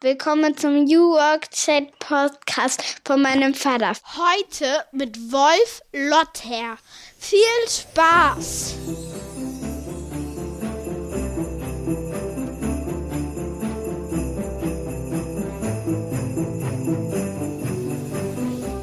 Willkommen zum New Work Chat Podcast von meinem Vater. Heute mit Wolf Lotter. Viel Spaß!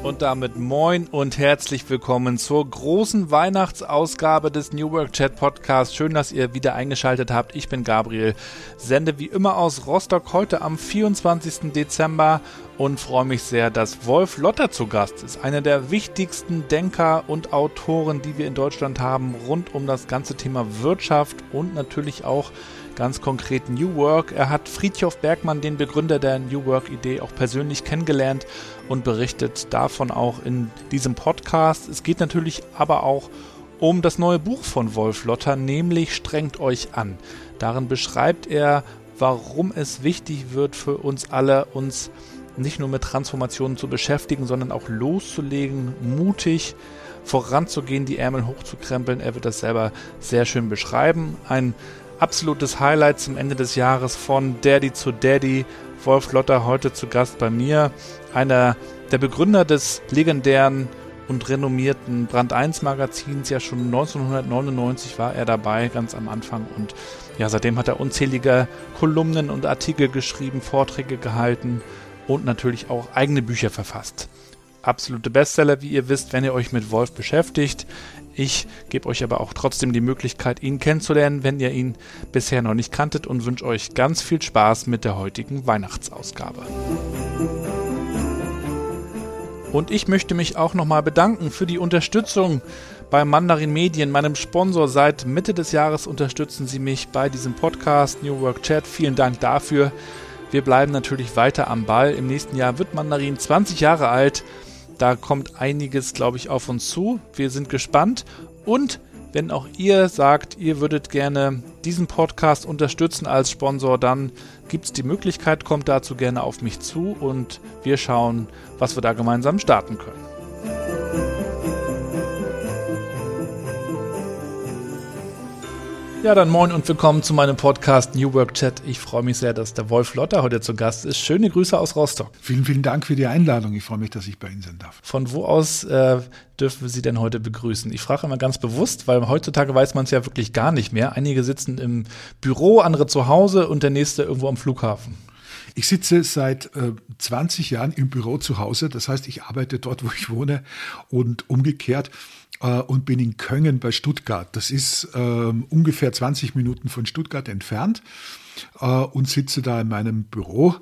Und damit moin und herzlich willkommen zur großen Weihnachtsausgabe des New Work Chat Podcasts. Schön, dass ihr wieder eingeschaltet habt. Ich bin Gabriel, sende wie immer aus Rostock heute am 24. Dezember und freue mich sehr, dass Wolf Lotter zu Gast ist. Einer der wichtigsten Denker und Autoren, die wir in Deutschland haben, rund um das ganze Thema Wirtschaft und natürlich auch ganz konkret New Work. Er hat Friedhof Bergmann, den Begründer der New Work-Idee, auch persönlich kennengelernt und berichtet davon auch in diesem Podcast. Es geht natürlich aber auch um das neue Buch von Wolf Lotter, nämlich Strengt euch an. Darin beschreibt er, warum es wichtig wird für uns alle, uns nicht nur mit Transformationen zu beschäftigen, sondern auch loszulegen, mutig voranzugehen, die Ärmel hochzukrempeln. Er wird das selber sehr schön beschreiben. Ein absolutes Highlight zum Ende des Jahres von Daddy zu Daddy. Wolf Lotter heute zu Gast bei mir. Einer der Begründer des legendären und renommierten Brand 1 Magazins. Ja, schon 1999 war er dabei, ganz am Anfang. Und ja, seitdem hat er unzählige Kolumnen und Artikel geschrieben, Vorträge gehalten und natürlich auch eigene Bücher verfasst. Absolute Bestseller, wie ihr wisst, wenn ihr euch mit Wolf beschäftigt. Ich gebe euch aber auch trotzdem die Möglichkeit, ihn kennenzulernen, wenn ihr ihn bisher noch nicht kanntet und wünsche euch ganz viel Spaß mit der heutigen Weihnachtsausgabe. Und ich möchte mich auch nochmal bedanken für die Unterstützung bei Mandarin Medien, meinem Sponsor. Seit Mitte des Jahres unterstützen sie mich bei diesem Podcast New Work Chat. Vielen Dank dafür. Wir bleiben natürlich weiter am Ball. Im nächsten Jahr wird Mandarin 20 Jahre alt. Da kommt einiges, glaube ich, auf uns zu. Wir sind gespannt. Und wenn auch ihr sagt, ihr würdet gerne diesen Podcast unterstützen als Sponsor, dann gibt es die Möglichkeit, kommt dazu gerne auf mich zu und wir schauen, was wir da gemeinsam starten können. Ja, dann moin und willkommen zu meinem Podcast New Work Chat. Ich freue mich sehr, dass der Wolf Lotter heute zu Gast ist. Schöne Grüße aus Rostock. Vielen, vielen Dank für die Einladung. Ich freue mich, dass ich bei Ihnen sein darf. Von wo aus äh, dürfen wir Sie denn heute begrüßen? Ich frage immer ganz bewusst, weil heutzutage weiß man es ja wirklich gar nicht mehr. Einige sitzen im Büro, andere zu Hause und der nächste irgendwo am Flughafen. Ich sitze seit äh, 20 Jahren im Büro zu Hause. Das heißt, ich arbeite dort, wo ich wohne und umgekehrt und bin in Köngen bei Stuttgart. Das ist äh, ungefähr 20 Minuten von Stuttgart entfernt äh, und sitze da in meinem Büro.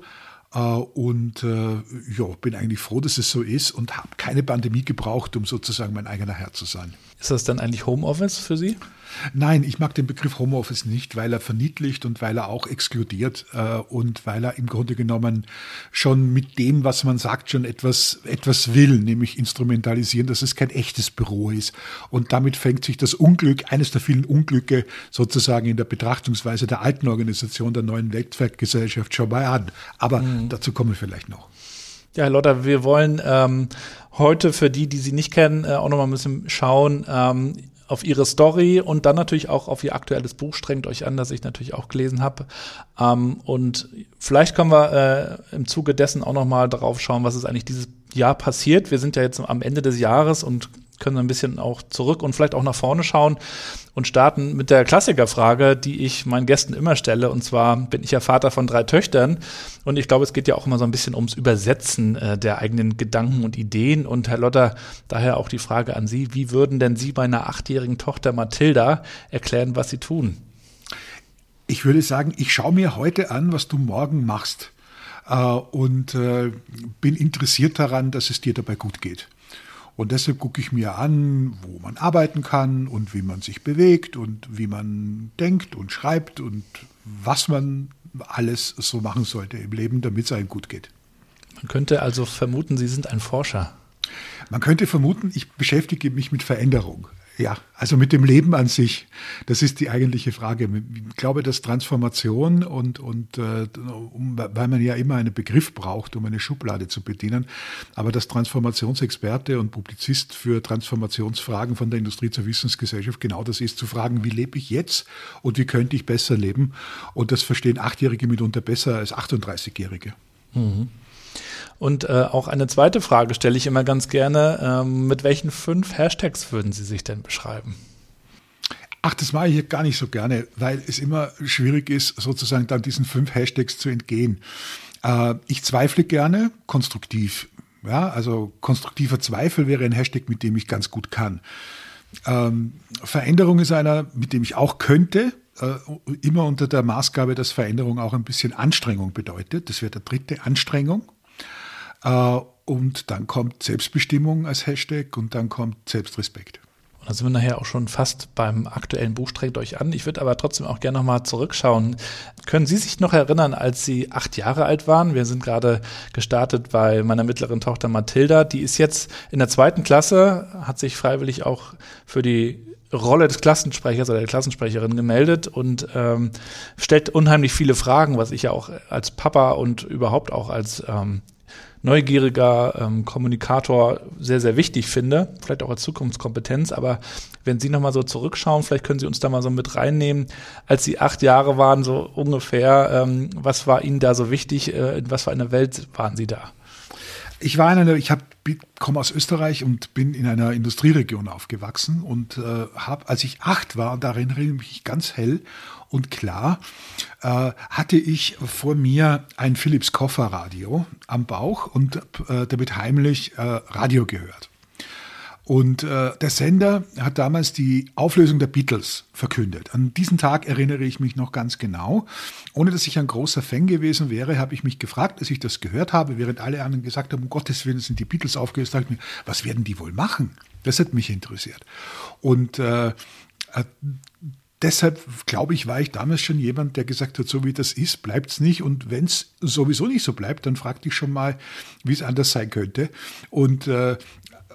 Äh, und äh, ja, bin eigentlich froh, dass es so ist und habe keine Pandemie gebraucht, um sozusagen mein eigener Herr zu sein. Ist das dann eigentlich Homeoffice für Sie? Nein, ich mag den Begriff Homeoffice nicht, weil er verniedlicht und weil er auch exkludiert äh, und weil er im Grunde genommen schon mit dem, was man sagt, schon etwas, etwas will, nämlich instrumentalisieren, dass es kein echtes Büro ist. Und damit fängt sich das Unglück, eines der vielen Unglücke sozusagen in der Betrachtungsweise der alten Organisation der neuen Weltgesellschaft schon mal an. Aber mhm. dazu kommen wir vielleicht noch. Ja, Herr Lotter, wir wollen ähm, heute für die, die Sie nicht kennen, äh, auch nochmal ein bisschen schauen. Ähm, auf ihre Story und dann natürlich auch auf ihr aktuelles Buch strengt euch an, das ich natürlich auch gelesen habe. Ähm, und vielleicht können wir äh, im Zuge dessen auch noch mal darauf schauen, was ist eigentlich dieses Jahr passiert. Wir sind ja jetzt am Ende des Jahres und können ein bisschen auch zurück und vielleicht auch nach vorne schauen und starten mit der Klassikerfrage, die ich meinen Gästen immer stelle. Und zwar bin ich ja Vater von drei Töchtern und ich glaube, es geht ja auch immer so ein bisschen ums Übersetzen äh, der eigenen Gedanken und Ideen. Und Herr Lotter, daher auch die Frage an Sie, wie würden denn Sie meiner achtjährigen Tochter Mathilda erklären, was Sie tun? Ich würde sagen, ich schaue mir heute an, was du morgen machst äh, und äh, bin interessiert daran, dass es dir dabei gut geht. Und deshalb gucke ich mir an, wo man arbeiten kann und wie man sich bewegt und wie man denkt und schreibt und was man alles so machen sollte im Leben, damit es einem gut geht. Man könnte also vermuten, Sie sind ein Forscher. Man könnte vermuten, ich beschäftige mich mit Veränderung. Ja, also mit dem Leben an sich. Das ist die eigentliche Frage. Ich glaube, dass Transformation und, und äh, um, weil man ja immer einen Begriff braucht, um eine Schublade zu bedienen, aber dass Transformationsexperte und Publizist für Transformationsfragen von der Industrie zur Wissensgesellschaft genau das ist, zu fragen, wie lebe ich jetzt und wie könnte ich besser leben? Und das verstehen Achtjährige mitunter besser als 38-Jährige. Mhm. Und äh, auch eine zweite Frage stelle ich immer ganz gerne. Ähm, mit welchen fünf Hashtags würden Sie sich denn beschreiben? Ach, das mache ich hier gar nicht so gerne, weil es immer schwierig ist, sozusagen dann diesen fünf Hashtags zu entgehen. Äh, ich zweifle gerne, konstruktiv. Ja, also konstruktiver Zweifel wäre ein Hashtag, mit dem ich ganz gut kann. Ähm, Veränderung ist einer, mit dem ich auch könnte, äh, immer unter der Maßgabe, dass Veränderung auch ein bisschen Anstrengung bedeutet. Das wäre der dritte, Anstrengung. Äh, und dann kommt Selbstbestimmung als Hashtag und dann kommt Selbstrespekt. Und da sind wir nachher auch schon fast beim aktuellen Buch Strengt euch an. Ich würde aber trotzdem auch gerne nochmal zurückschauen. Können Sie sich noch erinnern, als Sie acht Jahre alt waren? Wir sind gerade gestartet bei meiner mittleren Tochter Mathilda. Die ist jetzt in der zweiten Klasse, hat sich freiwillig auch für die Rolle des Klassensprechers oder der Klassensprecherin gemeldet und ähm, stellt unheimlich viele Fragen, was ich ja auch als Papa und überhaupt auch als ähm, neugieriger ähm, Kommunikator sehr, sehr wichtig finde, vielleicht auch als Zukunftskompetenz. Aber wenn Sie nochmal so zurückschauen, vielleicht können Sie uns da mal so mit reinnehmen, als Sie acht Jahre waren, so ungefähr, ähm, was war Ihnen da so wichtig, äh, in was für einer Welt waren Sie da? Ich war in einer, ich komme aus Österreich und bin in einer Industrieregion aufgewachsen und äh, habe, als ich acht war, da erinnere ich mich ganz hell und klar, äh, hatte ich vor mir ein Philips Kofferradio am Bauch und äh, damit heimlich äh, Radio gehört. Und äh, der Sender hat damals die Auflösung der Beatles verkündet. An diesen Tag erinnere ich mich noch ganz genau. Ohne dass ich ein großer Fan gewesen wäre, habe ich mich gefragt, als ich das gehört habe, während alle anderen gesagt haben, um Gottes Willen sind die Beatles aufgelöst, ich mir, was werden die wohl machen? Das hat mich interessiert. Und äh, äh deshalb, glaube ich, war ich damals schon jemand, der gesagt hat, so wie das ist, bleibt es nicht. Und wenn es sowieso nicht so bleibt, dann fragte ich schon mal, wie es anders sein könnte. Und äh,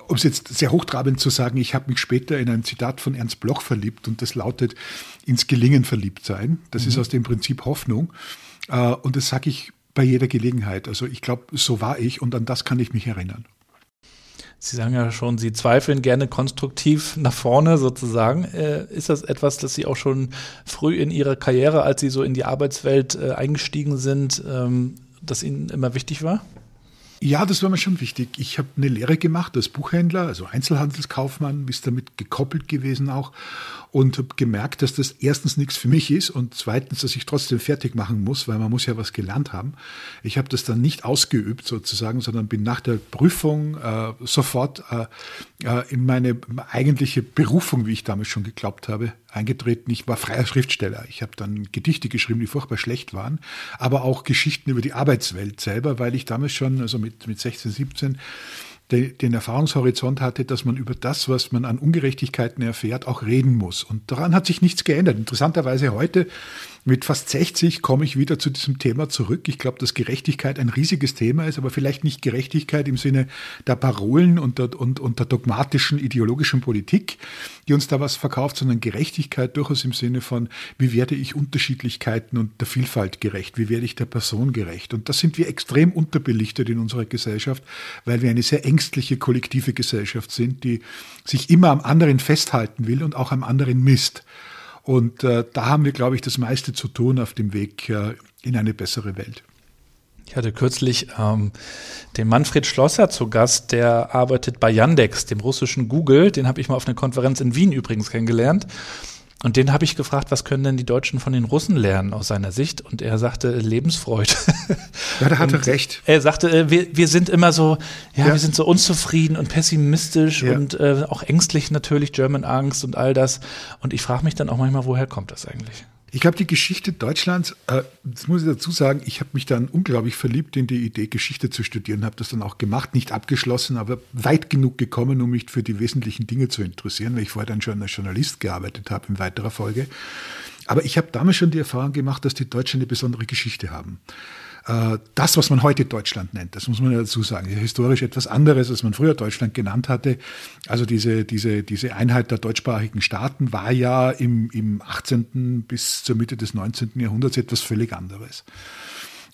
um es jetzt sehr hochtrabend zu sagen, ich habe mich später in ein Zitat von Ernst Bloch verliebt und das lautet, ins Gelingen verliebt sein. Das mhm. ist aus dem Prinzip Hoffnung. Äh, und das sage ich bei jeder Gelegenheit. Also ich glaube, so war ich und an das kann ich mich erinnern. Sie sagen ja schon, Sie zweifeln gerne konstruktiv nach vorne sozusagen. Äh, ist das etwas, das Sie auch schon früh in Ihrer Karriere, als Sie so in die Arbeitswelt äh, eingestiegen sind, ähm, das Ihnen immer wichtig war? Ja, das war mir schon wichtig. Ich habe eine Lehre gemacht als Buchhändler, also Einzelhandelskaufmann, bis damit gekoppelt gewesen auch und habe gemerkt, dass das erstens nichts für mich ist und zweitens, dass ich trotzdem fertig machen muss, weil man muss ja was gelernt haben. Ich habe das dann nicht ausgeübt sozusagen, sondern bin nach der Prüfung äh, sofort äh, äh, in meine eigentliche Berufung, wie ich damals schon geglaubt habe, eingetreten. Ich war freier Schriftsteller. Ich habe dann Gedichte geschrieben, die furchtbar schlecht waren, aber auch Geschichten über die Arbeitswelt selber, weil ich damals schon, also mit, mit 16, 17, den Erfahrungshorizont hatte, dass man über das, was man an Ungerechtigkeiten erfährt, auch reden muss. Und daran hat sich nichts geändert. Interessanterweise heute mit fast 60 komme ich wieder zu diesem Thema zurück. Ich glaube, dass Gerechtigkeit ein riesiges Thema ist, aber vielleicht nicht Gerechtigkeit im Sinne der Parolen und der, und, und der dogmatischen ideologischen Politik, die uns da was verkauft, sondern Gerechtigkeit durchaus im Sinne von, wie werde ich Unterschiedlichkeiten und der Vielfalt gerecht? Wie werde ich der Person gerecht? Und da sind wir extrem unterbelichtet in unserer Gesellschaft, weil wir eine sehr ängstliche kollektive Gesellschaft sind, die sich immer am anderen festhalten will und auch am anderen misst. Und äh, da haben wir, glaube ich, das meiste zu tun auf dem Weg äh, in eine bessere Welt. Ich hatte kürzlich ähm, den Manfred Schlosser zu Gast, der arbeitet bei Yandex, dem russischen Google. Den habe ich mal auf einer Konferenz in Wien übrigens kennengelernt. Und den habe ich gefragt, was können denn die Deutschen von den Russen lernen aus seiner Sicht? Und er sagte Lebensfreude. Ja, da hat er recht. Er sagte, äh, wir, wir sind immer so, ja, ja, wir sind so unzufrieden und pessimistisch ja. und äh, auch ängstlich natürlich, German Angst und all das. Und ich frage mich dann auch manchmal, woher kommt das eigentlich? Ich glaube, die Geschichte Deutschlands, äh, das muss ich dazu sagen, ich habe mich dann unglaublich verliebt in die Idee, Geschichte zu studieren, habe das dann auch gemacht, nicht abgeschlossen, aber weit genug gekommen, um mich für die wesentlichen Dinge zu interessieren, weil ich vorher dann schon als Journalist gearbeitet habe in weiterer Folge. Aber ich habe damals schon die Erfahrung gemacht, dass die Deutschen eine besondere Geschichte haben. Äh, das, was man heute Deutschland nennt, das muss man dazu sagen, historisch etwas anderes, als man früher Deutschland genannt hatte. Also diese, diese, diese Einheit der deutschsprachigen Staaten war ja im, im 18. bis zur Mitte des 19. Jahrhunderts etwas völlig anderes.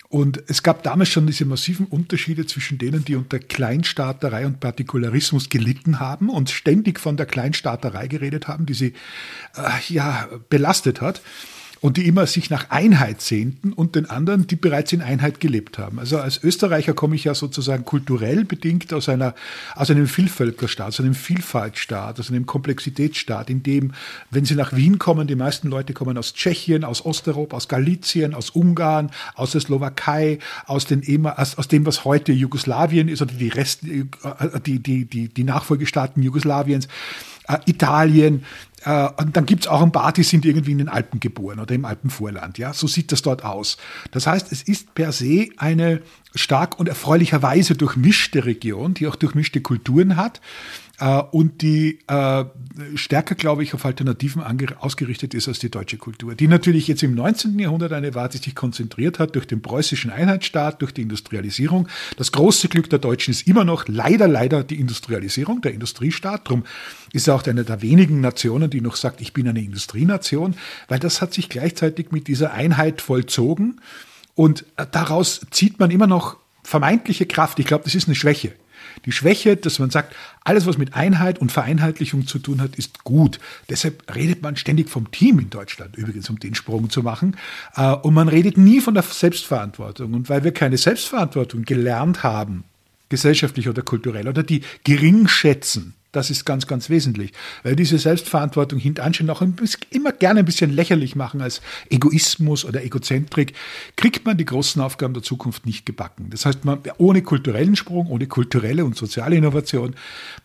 Und es gab damals schon diese massiven Unterschiede zwischen denen, die unter Kleinstaaterei und Partikularismus gelitten haben und ständig von der Kleinstaaterei geredet haben, die sie äh, ja belastet hat und die immer sich nach Einheit sehnten und den anderen, die bereits in Einheit gelebt haben. Also als Österreicher komme ich ja sozusagen kulturell bedingt aus einer, aus einem Vielvölkerstaat, aus einem Vielfaltstaat, aus einem Komplexitätsstaat, in dem, wenn Sie nach Wien kommen, die meisten Leute kommen aus Tschechien, aus Osteuropa, aus Galizien, aus Ungarn, aus der Slowakei, aus, den, aus, aus dem, was heute Jugoslawien ist oder die Rest, äh, die, die, die, die Nachfolgestaaten Jugoslawiens äh, Italien. Äh, und dann gibt's auch ein paar, die sind irgendwie in den Alpen geboren oder im Alpenvorland. Ja, so sieht das dort aus. Das heißt, es ist per se eine stark und erfreulicherweise durchmischte Region, die auch durchmischte Kulturen hat äh, und die äh, stärker, glaube ich, auf Alternativen ausgerichtet ist als die deutsche Kultur, die natürlich jetzt im 19. Jahrhundert eine war, die sich konzentriert hat durch den preußischen Einheitsstaat, durch die Industrialisierung. Das große Glück der Deutschen ist immer noch leider, leider die Industrialisierung, der Industriestaat. Darum ist er auch eine der wenigen Nationen, die noch sagt, ich bin eine Industrienation, weil das hat sich gleichzeitig mit dieser Einheit vollzogen. Und äh, daraus zieht man immer noch vermeintliche Kraft. Ich glaube, das ist eine Schwäche. Die Schwäche, dass man sagt, alles, was mit Einheit und Vereinheitlichung zu tun hat, ist gut. Deshalb redet man ständig vom Team in Deutschland, übrigens, um den Sprung zu machen. Äh, und man redet nie von der Selbstverantwortung. Und weil wir keine Selbstverantwortung gelernt haben, gesellschaftlich oder kulturell, oder die gering schätzen, das ist ganz, ganz wesentlich. Weil diese Selbstverantwortung hintanstellen auch bisschen, immer gerne ein bisschen lächerlich machen als Egoismus oder Egozentrik, kriegt man die großen Aufgaben der Zukunft nicht gebacken. Das heißt, man, ohne kulturellen Sprung, ohne kulturelle und soziale Innovation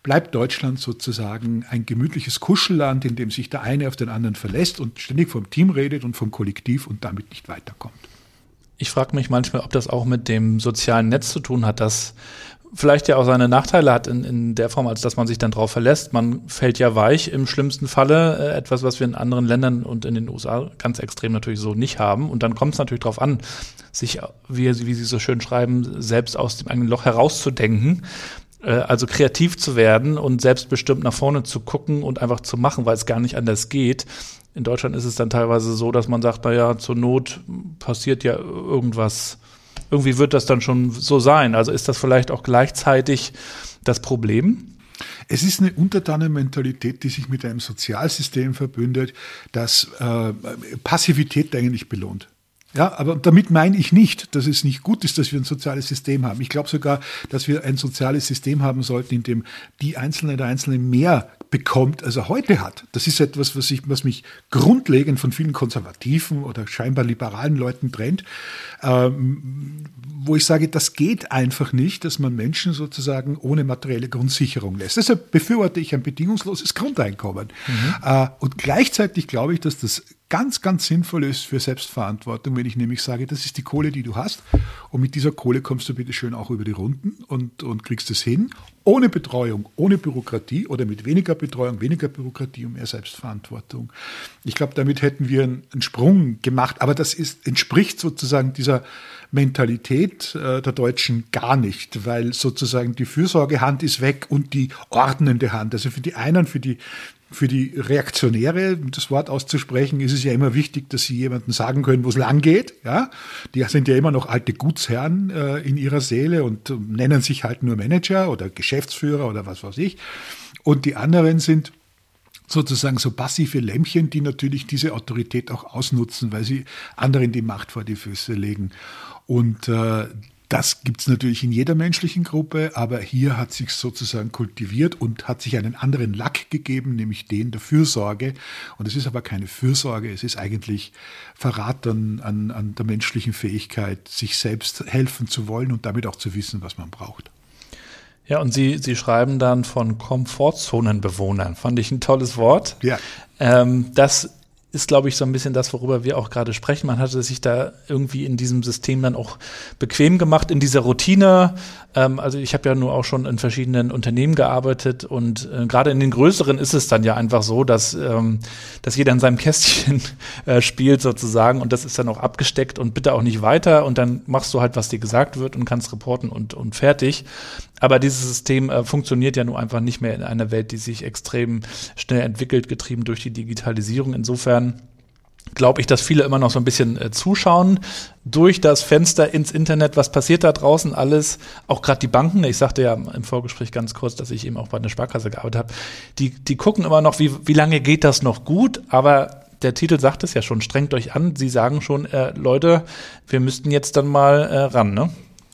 bleibt Deutschland sozusagen ein gemütliches Kuschelland, in dem sich der eine auf den anderen verlässt und ständig vom Team redet und vom Kollektiv und damit nicht weiterkommt. Ich frage mich manchmal, ob das auch mit dem sozialen Netz zu tun hat, dass vielleicht ja auch seine Nachteile hat in, in der Form, als dass man sich dann drauf verlässt. Man fällt ja weich im schlimmsten Falle, äh, etwas, was wir in anderen Ländern und in den USA ganz extrem natürlich so nicht haben. Und dann kommt es natürlich darauf an, sich, wie, wie Sie so schön schreiben, selbst aus dem eigenen Loch herauszudenken. Äh, also kreativ zu werden und selbstbestimmt nach vorne zu gucken und einfach zu machen, weil es gar nicht anders geht. In Deutschland ist es dann teilweise so, dass man sagt, naja, zur Not passiert ja irgendwas irgendwie wird das dann schon so sein. Also ist das vielleicht auch gleichzeitig das Problem? Es ist eine Untertanenmentalität, die sich mit einem Sozialsystem verbündet, das äh, Passivität eigentlich belohnt. Ja, aber damit meine ich nicht, dass es nicht gut ist, dass wir ein soziales System haben. Ich glaube sogar, dass wir ein soziales System haben sollten, in dem die Einzelne der Einzelne mehr bekommt, als er heute hat. Das ist etwas, was, ich, was mich grundlegend von vielen konservativen oder scheinbar liberalen Leuten trennt, ähm, wo ich sage, das geht einfach nicht, dass man Menschen sozusagen ohne materielle Grundsicherung lässt. Deshalb befürworte ich ein bedingungsloses Grundeinkommen. Mhm. Äh, und gleichzeitig glaube ich, dass das ganz, ganz sinnvoll ist für Selbstverantwortung, wenn ich nämlich sage, das ist die Kohle, die du hast und mit dieser Kohle kommst du bitte schön auch über die Runden und, und kriegst es hin, ohne Betreuung, ohne Bürokratie oder mit weniger Betreuung, weniger Bürokratie und mehr Selbstverantwortung. Ich glaube, damit hätten wir einen, einen Sprung gemacht, aber das ist, entspricht sozusagen dieser Mentalität äh, der Deutschen gar nicht, weil sozusagen die Fürsorgehand ist weg und die ordnende Hand. Also für die einen, für die für die Reaktionäre, das Wort auszusprechen, ist es ja immer wichtig, dass sie jemandem sagen können, wo es lang geht. Ja? Die sind ja immer noch alte Gutsherren äh, in ihrer Seele und äh, nennen sich halt nur Manager oder Geschäftsführer oder was weiß ich. Und die anderen sind sozusagen so passive Lämmchen, die natürlich diese Autorität auch ausnutzen, weil sie anderen die Macht vor die Füße legen. Und äh, das gibt es natürlich in jeder menschlichen Gruppe, aber hier hat sich sozusagen kultiviert und hat sich einen anderen Lack gegeben, nämlich den der Fürsorge. Und es ist aber keine Fürsorge, es ist eigentlich Verrat an, an, an der menschlichen Fähigkeit, sich selbst helfen zu wollen und damit auch zu wissen, was man braucht. Ja, und Sie, Sie schreiben dann von Komfortzonenbewohnern. Fand ich ein tolles Wort. Ja. Ähm, das ist, glaube ich, so ein bisschen das, worüber wir auch gerade sprechen. Man hatte sich da irgendwie in diesem System dann auch bequem gemacht, in dieser Routine. Ähm, also ich habe ja nur auch schon in verschiedenen Unternehmen gearbeitet und äh, gerade in den größeren ist es dann ja einfach so, dass, ähm, dass jeder in seinem Kästchen äh, spielt sozusagen und das ist dann auch abgesteckt und bitte auch nicht weiter und dann machst du halt, was dir gesagt wird und kannst reporten und, und fertig. Aber dieses System äh, funktioniert ja nur einfach nicht mehr in einer Welt, die sich extrem schnell entwickelt, getrieben durch die Digitalisierung. Insofern glaube ich, dass viele immer noch so ein bisschen äh, zuschauen durch das Fenster ins Internet. Was passiert da draußen alles? Auch gerade die Banken. Ich sagte ja im Vorgespräch ganz kurz, dass ich eben auch bei einer Sparkasse gearbeitet habe. Die, die gucken immer noch, wie, wie lange geht das noch gut? Aber der Titel sagt es ja schon, strengt euch an. Sie sagen schon, äh, Leute, wir müssten jetzt dann mal äh, ran, ne?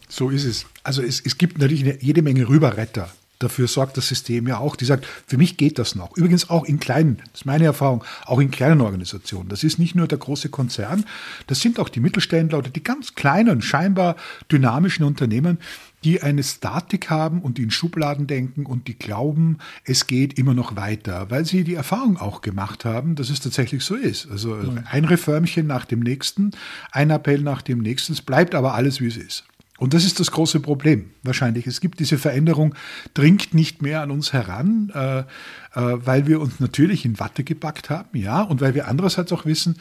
So ist es. Also es, es gibt natürlich jede Menge Rüberretter. Dafür sorgt das System ja auch. Die sagt, für mich geht das noch. Übrigens auch in kleinen, das ist meine Erfahrung, auch in kleinen Organisationen. Das ist nicht nur der große Konzern, das sind auch die Mittelständler oder die ganz kleinen, scheinbar dynamischen Unternehmen, die eine Statik haben und die in Schubladen denken und die glauben, es geht immer noch weiter, weil sie die Erfahrung auch gemacht haben, dass es tatsächlich so ist. Also ein Reformchen nach dem nächsten, ein Appell nach dem nächsten, es bleibt aber alles, wie es ist. Und das ist das große Problem wahrscheinlich. Es gibt diese Veränderung, dringt nicht mehr an uns heran, äh, äh, weil wir uns natürlich in Watte gepackt haben, ja, und weil wir andererseits auch wissen,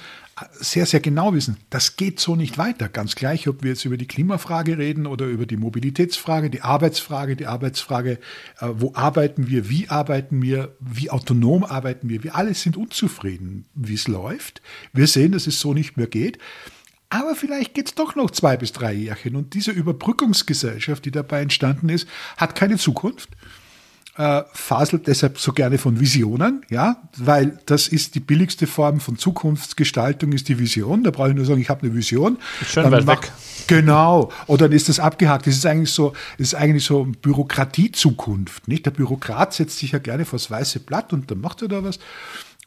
sehr, sehr genau wissen, das geht so nicht weiter. Ganz gleich, ob wir jetzt über die Klimafrage reden oder über die Mobilitätsfrage, die Arbeitsfrage, die Arbeitsfrage, äh, wo arbeiten wir, wie arbeiten wir, wie autonom arbeiten wir. Wir alle sind unzufrieden, wie es läuft. Wir sehen, dass es so nicht mehr geht. Aber vielleicht geht es doch noch zwei bis drei Jährchen. Und diese Überbrückungsgesellschaft, die dabei entstanden ist, hat keine Zukunft. Äh, faselt deshalb so gerne von Visionen, ja, weil das ist die billigste Form von Zukunftsgestaltung, ist die Vision. Da brauche ich nur sagen, ich habe eine Vision. Schön weit weg. Genau. Und dann ist das abgehakt. Das ist eigentlich so, das ist eigentlich so Bürokratiezukunft, nicht? Der Bürokrat setzt sich ja gerne vors weiße Blatt und dann macht er da was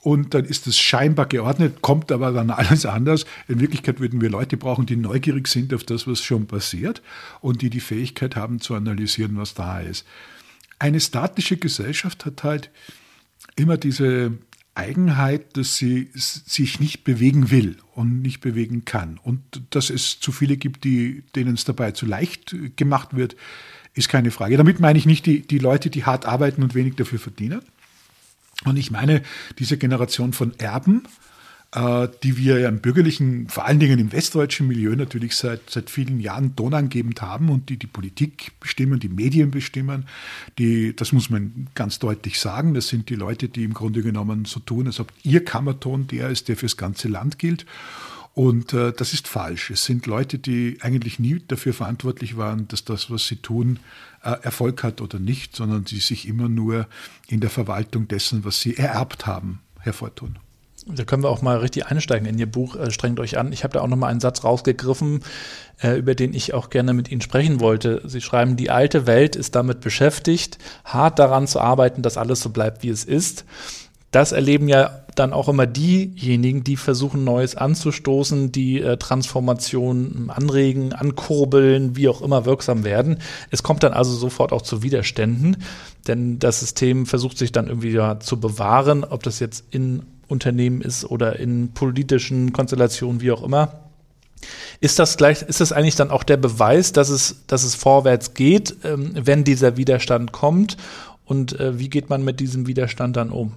und dann ist es scheinbar geordnet, kommt aber dann alles anders. In Wirklichkeit würden wir Leute brauchen, die neugierig sind auf das, was schon passiert und die die Fähigkeit haben zu analysieren, was da ist. Eine statische Gesellschaft hat halt immer diese Eigenheit, dass sie sich nicht bewegen will und nicht bewegen kann. Und dass es zu viele gibt, die, denen es dabei zu leicht gemacht wird, ist keine Frage. Damit meine ich nicht die, die Leute, die hart arbeiten und wenig dafür verdienen, und ich meine, diese Generation von Erben, äh, die wir ja im bürgerlichen, vor allen Dingen im westdeutschen Milieu natürlich seit, seit vielen Jahren tonangebend haben und die die Politik bestimmen, die Medien bestimmen, die, das muss man ganz deutlich sagen, das sind die Leute, die im Grunde genommen so tun, als ob ihr Kammerton der ist, der fürs ganze Land gilt. Und äh, das ist falsch. Es sind Leute, die eigentlich nie dafür verantwortlich waren, dass das, was sie tun, äh, Erfolg hat oder nicht, sondern die sich immer nur in der Verwaltung dessen, was sie ererbt haben, hervortun. Da können wir auch mal richtig einsteigen in Ihr Buch, äh, strengt euch an. Ich habe da auch noch mal einen Satz rausgegriffen, äh, über den ich auch gerne mit Ihnen sprechen wollte. Sie schreiben, die alte Welt ist damit beschäftigt, hart daran zu arbeiten, dass alles so bleibt, wie es ist das erleben ja dann auch immer diejenigen, die versuchen, Neues anzustoßen, die äh, Transformation anregen, ankurbeln, wie auch immer wirksam werden. Es kommt dann also sofort auch zu Widerständen, denn das System versucht sich dann irgendwie ja zu bewahren, ob das jetzt in Unternehmen ist oder in politischen Konstellationen, wie auch immer. Ist das gleich, ist das eigentlich dann auch der Beweis, dass es, dass es vorwärts geht, ähm, wenn dieser Widerstand kommt? Und äh, wie geht man mit diesem Widerstand dann um?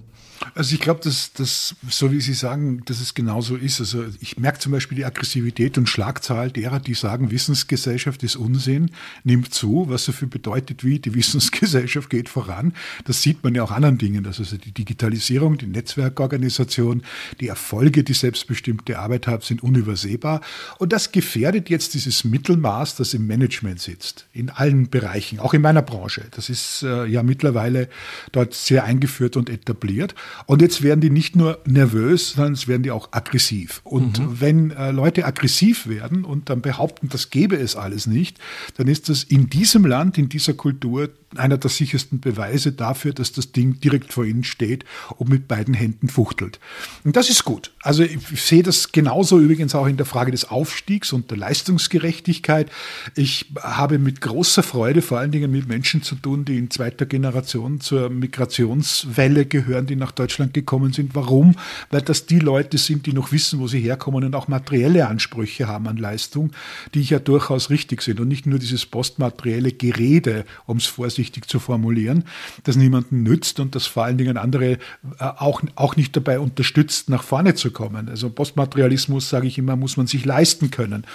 Also ich glaube, dass das, so wie Sie sagen, dass es genauso ist. Also ich merke zum Beispiel die Aggressivität und Schlagzahl derer, die sagen, Wissensgesellschaft ist Unsinn, nimmt zu, was so viel bedeutet wie, die Wissensgesellschaft geht voran. Das sieht man ja auch anderen Dingen. Also die Digitalisierung, die Netzwerkorganisation, die Erfolge, die selbstbestimmte Arbeit haben, sind unübersehbar. Und das gefährdet jetzt dieses Mittelmaß, das im Management sitzt, in allen Bereichen, auch in meiner Branche. Das ist äh, ja mittlerweile dort sehr eingeführt und etabliert. Und jetzt werden die nicht nur nervös, sondern es werden die auch aggressiv. Und mhm. wenn äh, Leute aggressiv werden und dann behaupten, das gäbe es alles nicht, dann ist das in diesem Land, in dieser Kultur einer der sichersten Beweise dafür, dass das Ding direkt vor Ihnen steht und mit beiden Händen fuchtelt. Und das ist gut. Also ich sehe das genauso übrigens auch in der Frage des Aufstiegs und der Leistungsgerechtigkeit. Ich habe mit großer Freude vor allen Dingen mit Menschen zu tun, die in zweiter Generation zur Migrationswelle gehören, die nach Deutschland gekommen sind. Warum? Weil das die Leute sind, die noch wissen, wo sie herkommen und auch materielle Ansprüche haben an Leistung, die ja durchaus richtig sind und nicht nur dieses postmaterielle Gerede, um es vorsichtig zu formulieren, das niemanden nützt und das vor allen Dingen andere äh, auch, auch nicht dabei unterstützt, nach vorne zu kommen. Also Postmaterialismus, sage ich immer, muss man sich leisten können.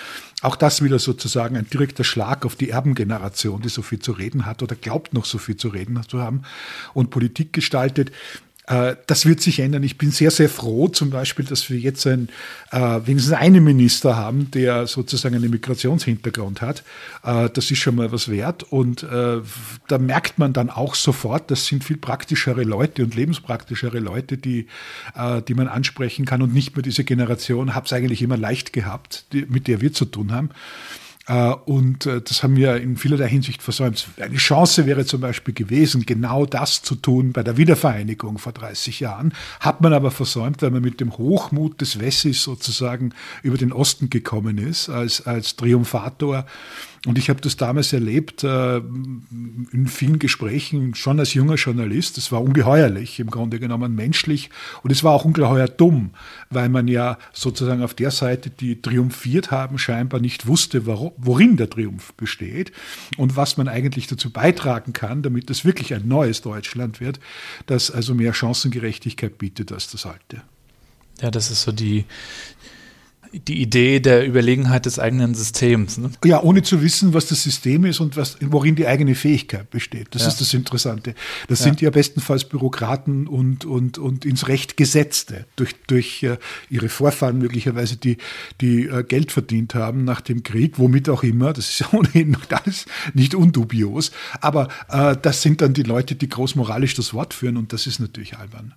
Auch das wieder sozusagen ein direkter Schlag auf die Erbengeneration, die so viel zu reden hat oder glaubt noch so viel zu reden zu haben und Politik gestaltet. Äh, das wird sich ändern. Ich bin sehr, sehr froh zum Beispiel, dass wir jetzt ein, äh, wenigstens einen Minister haben, der sozusagen einen Migrationshintergrund hat. Äh, das ist schon mal was wert. Und äh, da merkt man dann auch sofort, das sind viel praktischere Leute und lebenspraktischere Leute, die, äh, die man ansprechen kann und nicht mehr diese Generation, habe es eigentlich immer leicht gehabt, mit der wir zu tun haben. Äh, und äh, das haben wir in vielerlei Hinsicht versäumt. Eine Chance wäre zum Beispiel gewesen, genau das zu tun bei der Wiedervereinigung vor 30 Jahren. Hat man aber versäumt, weil man mit dem Hochmut des Wessis sozusagen über den Osten gekommen ist, als, als Triumphator und ich habe das damals erlebt äh, in vielen Gesprächen, schon als junger Journalist. Es war ungeheuerlich, im Grunde genommen menschlich. Und es war auch ungeheuer dumm, weil man ja sozusagen auf der Seite, die triumphiert haben, scheinbar nicht wusste, worin der Triumph besteht und was man eigentlich dazu beitragen kann, damit es wirklich ein neues Deutschland wird, das also mehr Chancengerechtigkeit bietet als das alte. Ja, das ist so die, die Idee der Überlegenheit des eigenen Systems. Ne? Ja, ohne zu wissen, was das System ist und was, worin die eigene Fähigkeit besteht. Das ja. ist das Interessante. Das ja. sind ja bestenfalls Bürokraten und, und, und ins Recht Gesetzte durch, durch äh, ihre Vorfahren möglicherweise, die, die äh, Geld verdient haben nach dem Krieg, womit auch immer. Das ist ja ohnehin noch alles nicht undubios. Aber äh, das sind dann die Leute, die großmoralisch das Wort führen und das ist natürlich albern.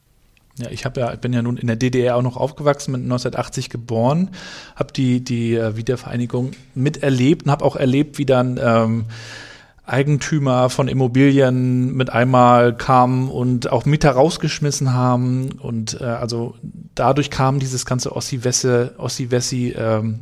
Ja, ich habe ja, bin ja nun in der DDR auch noch aufgewachsen, mit 1980 geboren, habe die, die äh, Wiedervereinigung miterlebt und habe auch erlebt, wie dann ähm, Eigentümer von Immobilien mit einmal kamen und auch Mieter rausgeschmissen haben. Und äh, also dadurch kam dieses ganze Ossi-Wessi Ossi ähm,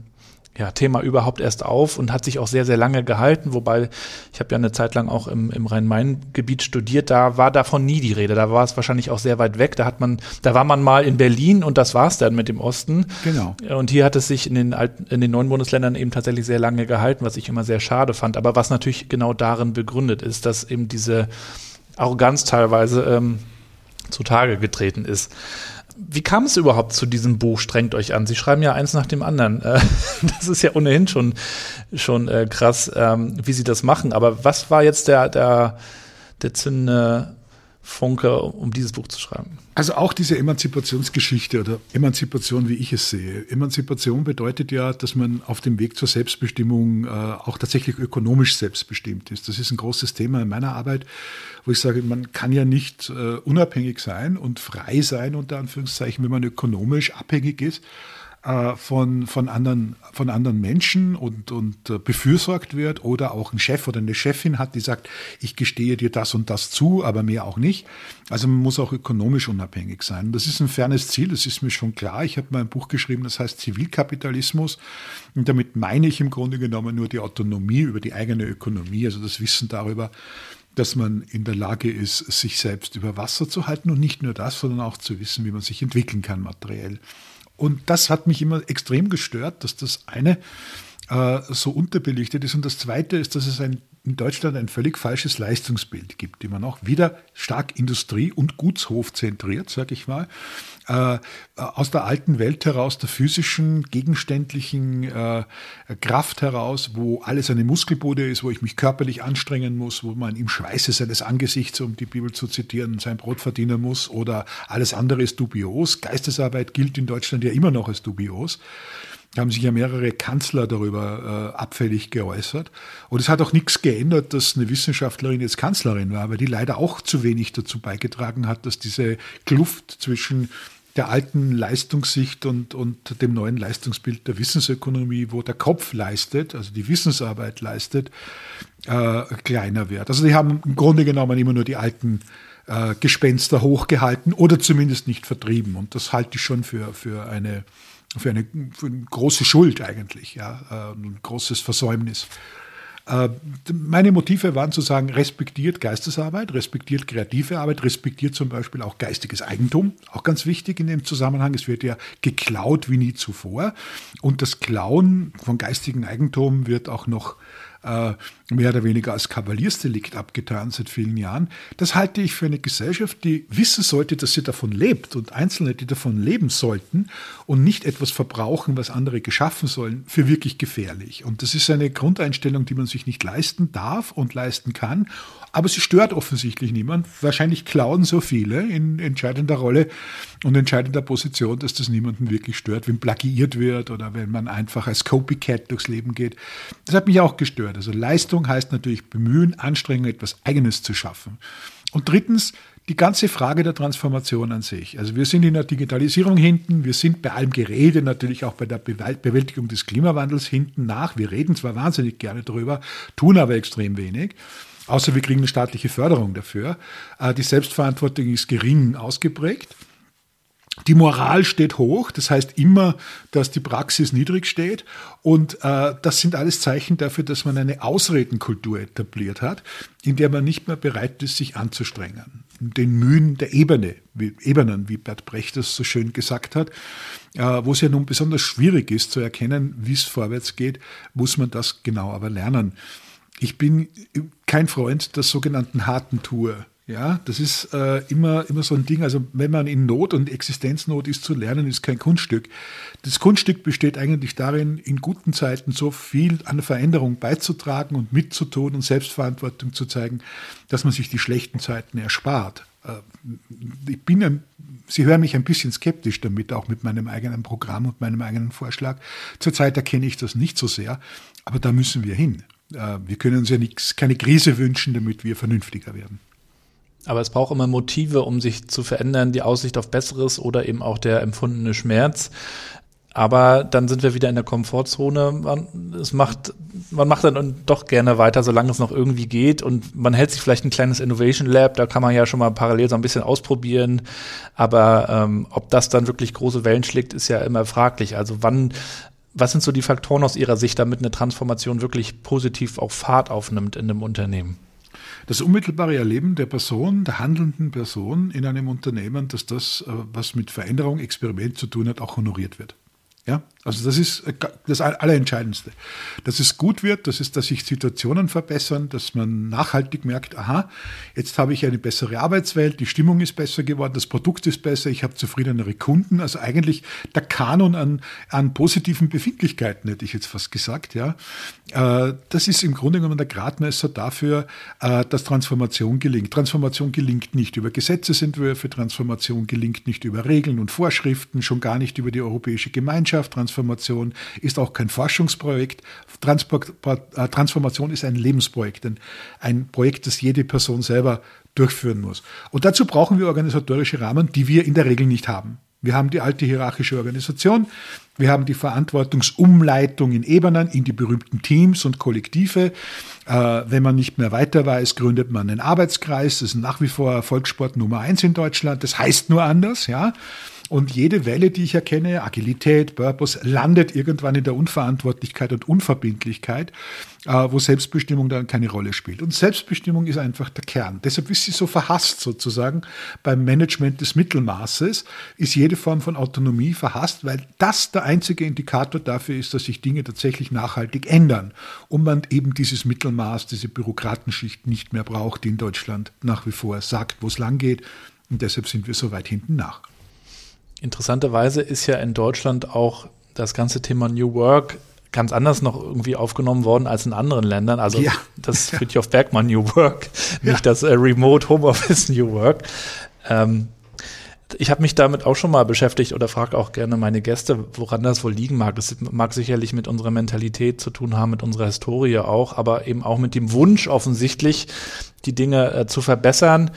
ja, Thema überhaupt erst auf und hat sich auch sehr, sehr lange gehalten. Wobei ich habe ja eine Zeit lang auch im, im Rhein-Main-Gebiet studiert, da war davon nie die Rede. Da war es wahrscheinlich auch sehr weit weg. Da hat man, da war man mal in Berlin und das war's dann mit dem Osten. Genau. Und hier hat es sich in den alten, in den neuen Bundesländern eben tatsächlich sehr lange gehalten, was ich immer sehr schade fand. Aber was natürlich genau darin begründet ist, dass eben diese Arroganz teilweise ähm, zutage getreten ist wie kam es überhaupt zu diesem Buch Strengt euch an? Sie schreiben ja eins nach dem anderen. Äh, das ist ja ohnehin schon, schon äh, krass, ähm, wie Sie das machen. Aber was war jetzt der, der, der zündende Funke, um dieses Buch zu schreiben? Also auch diese Emanzipationsgeschichte oder Emanzipation, wie ich es sehe. Emanzipation bedeutet ja, dass man auf dem Weg zur Selbstbestimmung äh, auch tatsächlich ökonomisch selbstbestimmt ist. Das ist ein großes Thema in meiner Arbeit, wo ich sage, man kann ja nicht äh, unabhängig sein und frei sein, unter Anführungszeichen, wenn man ökonomisch abhängig ist äh, von, von, anderen, von anderen Menschen und, und äh, befürsorgt wird oder auch ein Chef oder eine Chefin hat, die sagt, ich gestehe dir das und das zu, aber mehr auch nicht. Also man muss auch ökonomisch unabhängig sein. Das ist ein fernes Ziel, das ist mir schon klar. Ich habe mal ein Buch geschrieben, das heißt Zivilkapitalismus. Und damit meine ich im Grunde genommen nur die Autonomie über die eigene Ökonomie, also das Wissen darüber, dass man in der Lage ist, sich selbst über Wasser zu halten und nicht nur das, sondern auch zu wissen, wie man sich entwickeln kann materiell. Und das hat mich immer extrem gestört, dass das eine äh, so unterbelichtet ist. Und das zweite ist, dass es ein, in Deutschland ein völlig falsches Leistungsbild gibt, man auch wieder stark Industrie- und Gutshof zentriert, sage ich mal, äh, aus der alten Welt heraus, der physischen, gegenständlichen äh, Kraft heraus, wo alles eine Muskelbude ist, wo ich mich körperlich anstrengen muss, wo man im Schweiße seines Angesichts, um die Bibel zu zitieren, sein Brot verdienen muss oder alles andere ist dubios. Geistesarbeit gilt in Deutschland ja immer noch als dubios. Haben sich ja mehrere Kanzler darüber äh, abfällig geäußert. Und es hat auch nichts geändert, dass eine Wissenschaftlerin jetzt Kanzlerin war, weil die leider auch zu wenig dazu beigetragen hat, dass diese Kluft zwischen der alten Leistungssicht und, und dem neuen Leistungsbild der Wissensökonomie, wo der Kopf leistet, also die Wissensarbeit leistet, äh, kleiner wird. Also die haben im Grunde genommen immer nur die alten äh, Gespenster hochgehalten oder zumindest nicht vertrieben. Und das halte ich schon für, für, eine, für, eine, für eine große Schuld eigentlich, ja, äh, ein großes Versäumnis. Äh, meine Motive waren zu sagen, respektiert Geistesarbeit, respektiert kreative Arbeit, respektiert zum Beispiel auch geistiges Eigentum, auch ganz wichtig in dem Zusammenhang. Es wird ja geklaut wie nie zuvor. Und das Klauen von geistigem Eigentum wird auch noch mehr oder weniger als Kavaliersdelikt abgetan seit vielen Jahren. Das halte ich für eine Gesellschaft, die wissen sollte, dass sie davon lebt und Einzelne, die davon leben sollten und nicht etwas verbrauchen, was andere geschaffen sollen, für wirklich gefährlich. Und das ist eine Grundeinstellung, die man sich nicht leisten darf und leisten kann. Aber sie stört offensichtlich niemand. Wahrscheinlich klauen so viele in entscheidender Rolle und entscheidender Position, dass das niemanden wirklich stört, wenn plagiiert wird oder wenn man einfach als Copycat durchs Leben geht. Das hat mich auch gestört. Also Leistung heißt natürlich bemühen, Anstrengung, etwas Eigenes zu schaffen. Und drittens, die ganze Frage der Transformation an sich. Also wir sind in der Digitalisierung hinten, wir sind bei allem Gerede natürlich auch bei der Bewältigung des Klimawandels hinten nach. Wir reden zwar wahnsinnig gerne darüber, tun aber extrem wenig. Außer wir kriegen eine staatliche Förderung dafür. Äh, die Selbstverantwortung ist gering ausgeprägt. Die Moral steht hoch, das heißt immer, dass die Praxis niedrig steht. Und äh, das sind alles Zeichen dafür, dass man eine Ausredenkultur etabliert hat, in der man nicht mehr bereit ist, sich anzustrengen. Den Mühen der Ebene, wie, Ebenen, wie Bert Brecht das so schön gesagt hat, äh, wo es ja nun besonders schwierig ist zu erkennen, wie es vorwärts geht, muss man das genau aber lernen. Ich bin kein Freund der sogenannten harten Tour. Ja, das ist äh, immer, immer so ein Ding. Also, wenn man in Not und Existenznot ist, zu lernen, ist kein Kunststück. Das Kunststück besteht eigentlich darin, in guten Zeiten so viel an der Veränderung beizutragen und mitzutun und Selbstverantwortung zu zeigen, dass man sich die schlechten Zeiten erspart. Äh, ich bin ein, Sie hören mich ein bisschen skeptisch damit, auch mit meinem eigenen Programm und meinem eigenen Vorschlag. Zurzeit erkenne ich das nicht so sehr, aber da müssen wir hin. Äh, wir können uns ja nichts, keine Krise wünschen, damit wir vernünftiger werden. Aber es braucht immer Motive, um sich zu verändern, die Aussicht auf Besseres oder eben auch der empfundene Schmerz. Aber dann sind wir wieder in der Komfortzone. Man, es macht, man macht dann doch gerne weiter, solange es noch irgendwie geht. Und man hält sich vielleicht ein kleines Innovation Lab, da kann man ja schon mal parallel so ein bisschen ausprobieren. Aber ähm, ob das dann wirklich große Wellen schlägt, ist ja immer fraglich. Also wann was sind so die Faktoren aus Ihrer Sicht, damit eine Transformation wirklich positiv auch Fahrt aufnimmt in einem Unternehmen? Das unmittelbare Erleben der Person, der handelnden Person in einem Unternehmen, dass das, äh, was mit Veränderung, Experiment zu tun hat, auch honoriert wird. Ja, also das ist äh, das Allerentscheidendste. Dass es gut wird, das ist, dass sich Situationen verbessern, dass man nachhaltig merkt, aha, jetzt habe ich eine bessere Arbeitswelt, die Stimmung ist besser geworden, das Produkt ist besser, ich habe zufriedenere Kunden. Also eigentlich der Kanon an, an positiven Befindlichkeiten, hätte ich jetzt fast gesagt. Ja, äh, Das ist im Grunde genommen der Gradmesser dafür, äh, dass Transformation gelingt. Transformation gelingt nicht über Gesetzesentwürfe, Transformation gelingt nicht über Regeln und Vorschriften, schon gar nicht über die Europäische Gemeinschaft. Transformation ist auch kein Forschungsprojekt. Äh, Transformation ist ein Lebensprojekt, ein, Projekt, das jede Person selber durchführen muss. Und dazu brauchen wir organisatorische Rahmen, die wir in der Regel nicht haben. Wir haben die alte hierarchische Organisation, wir haben die Verantwortungsumleitung in Ebenen, in die berühmten Teams und Kollektive. Äh, wenn man nicht mehr weiter weiß, gründet man einen Arbeitskreis. Das ist nach wie vor Erfolgssport Nummer eins in Deutschland. Das heißt nur anders, ja. Und jede Welle, die ich erkenne, Agilität, Purpose, landet irgendwann in der Unverantwortlichkeit und Unverbindlichkeit, äh, wo Selbstbestimmung dann keine Rolle spielt. Und Selbstbestimmung ist einfach der Kern. Deshalb ist sie so verhasst sozusagen beim Management des Mittelmaßes, ist jede Form von Autonomie verhasst, weil das der einzige Indikator dafür ist, dass sich Dinge tatsächlich nachhaltig ändern und man eben dieses Mittelmaß, diese Bürokratenschicht nicht mehr braucht, die in Deutschland nach wie vor sagt, wo es lang geht. Und deshalb sind wir so weit hinten nach. Interessanterweise ist ja in Deutschland auch das ganze Thema New Work ganz anders noch irgendwie aufgenommen worden als in anderen Ländern. Also ja. das Fritjof Bergmann New Work, ja. nicht das äh, Remote Homeoffice New Work. Ähm, ich habe mich damit auch schon mal beschäftigt oder frage auch gerne meine Gäste, woran das wohl liegen mag. Es mag sicherlich mit unserer Mentalität zu tun haben, mit unserer Historie auch, aber eben auch mit dem Wunsch offensichtlich, die Dinge äh, zu verbessern.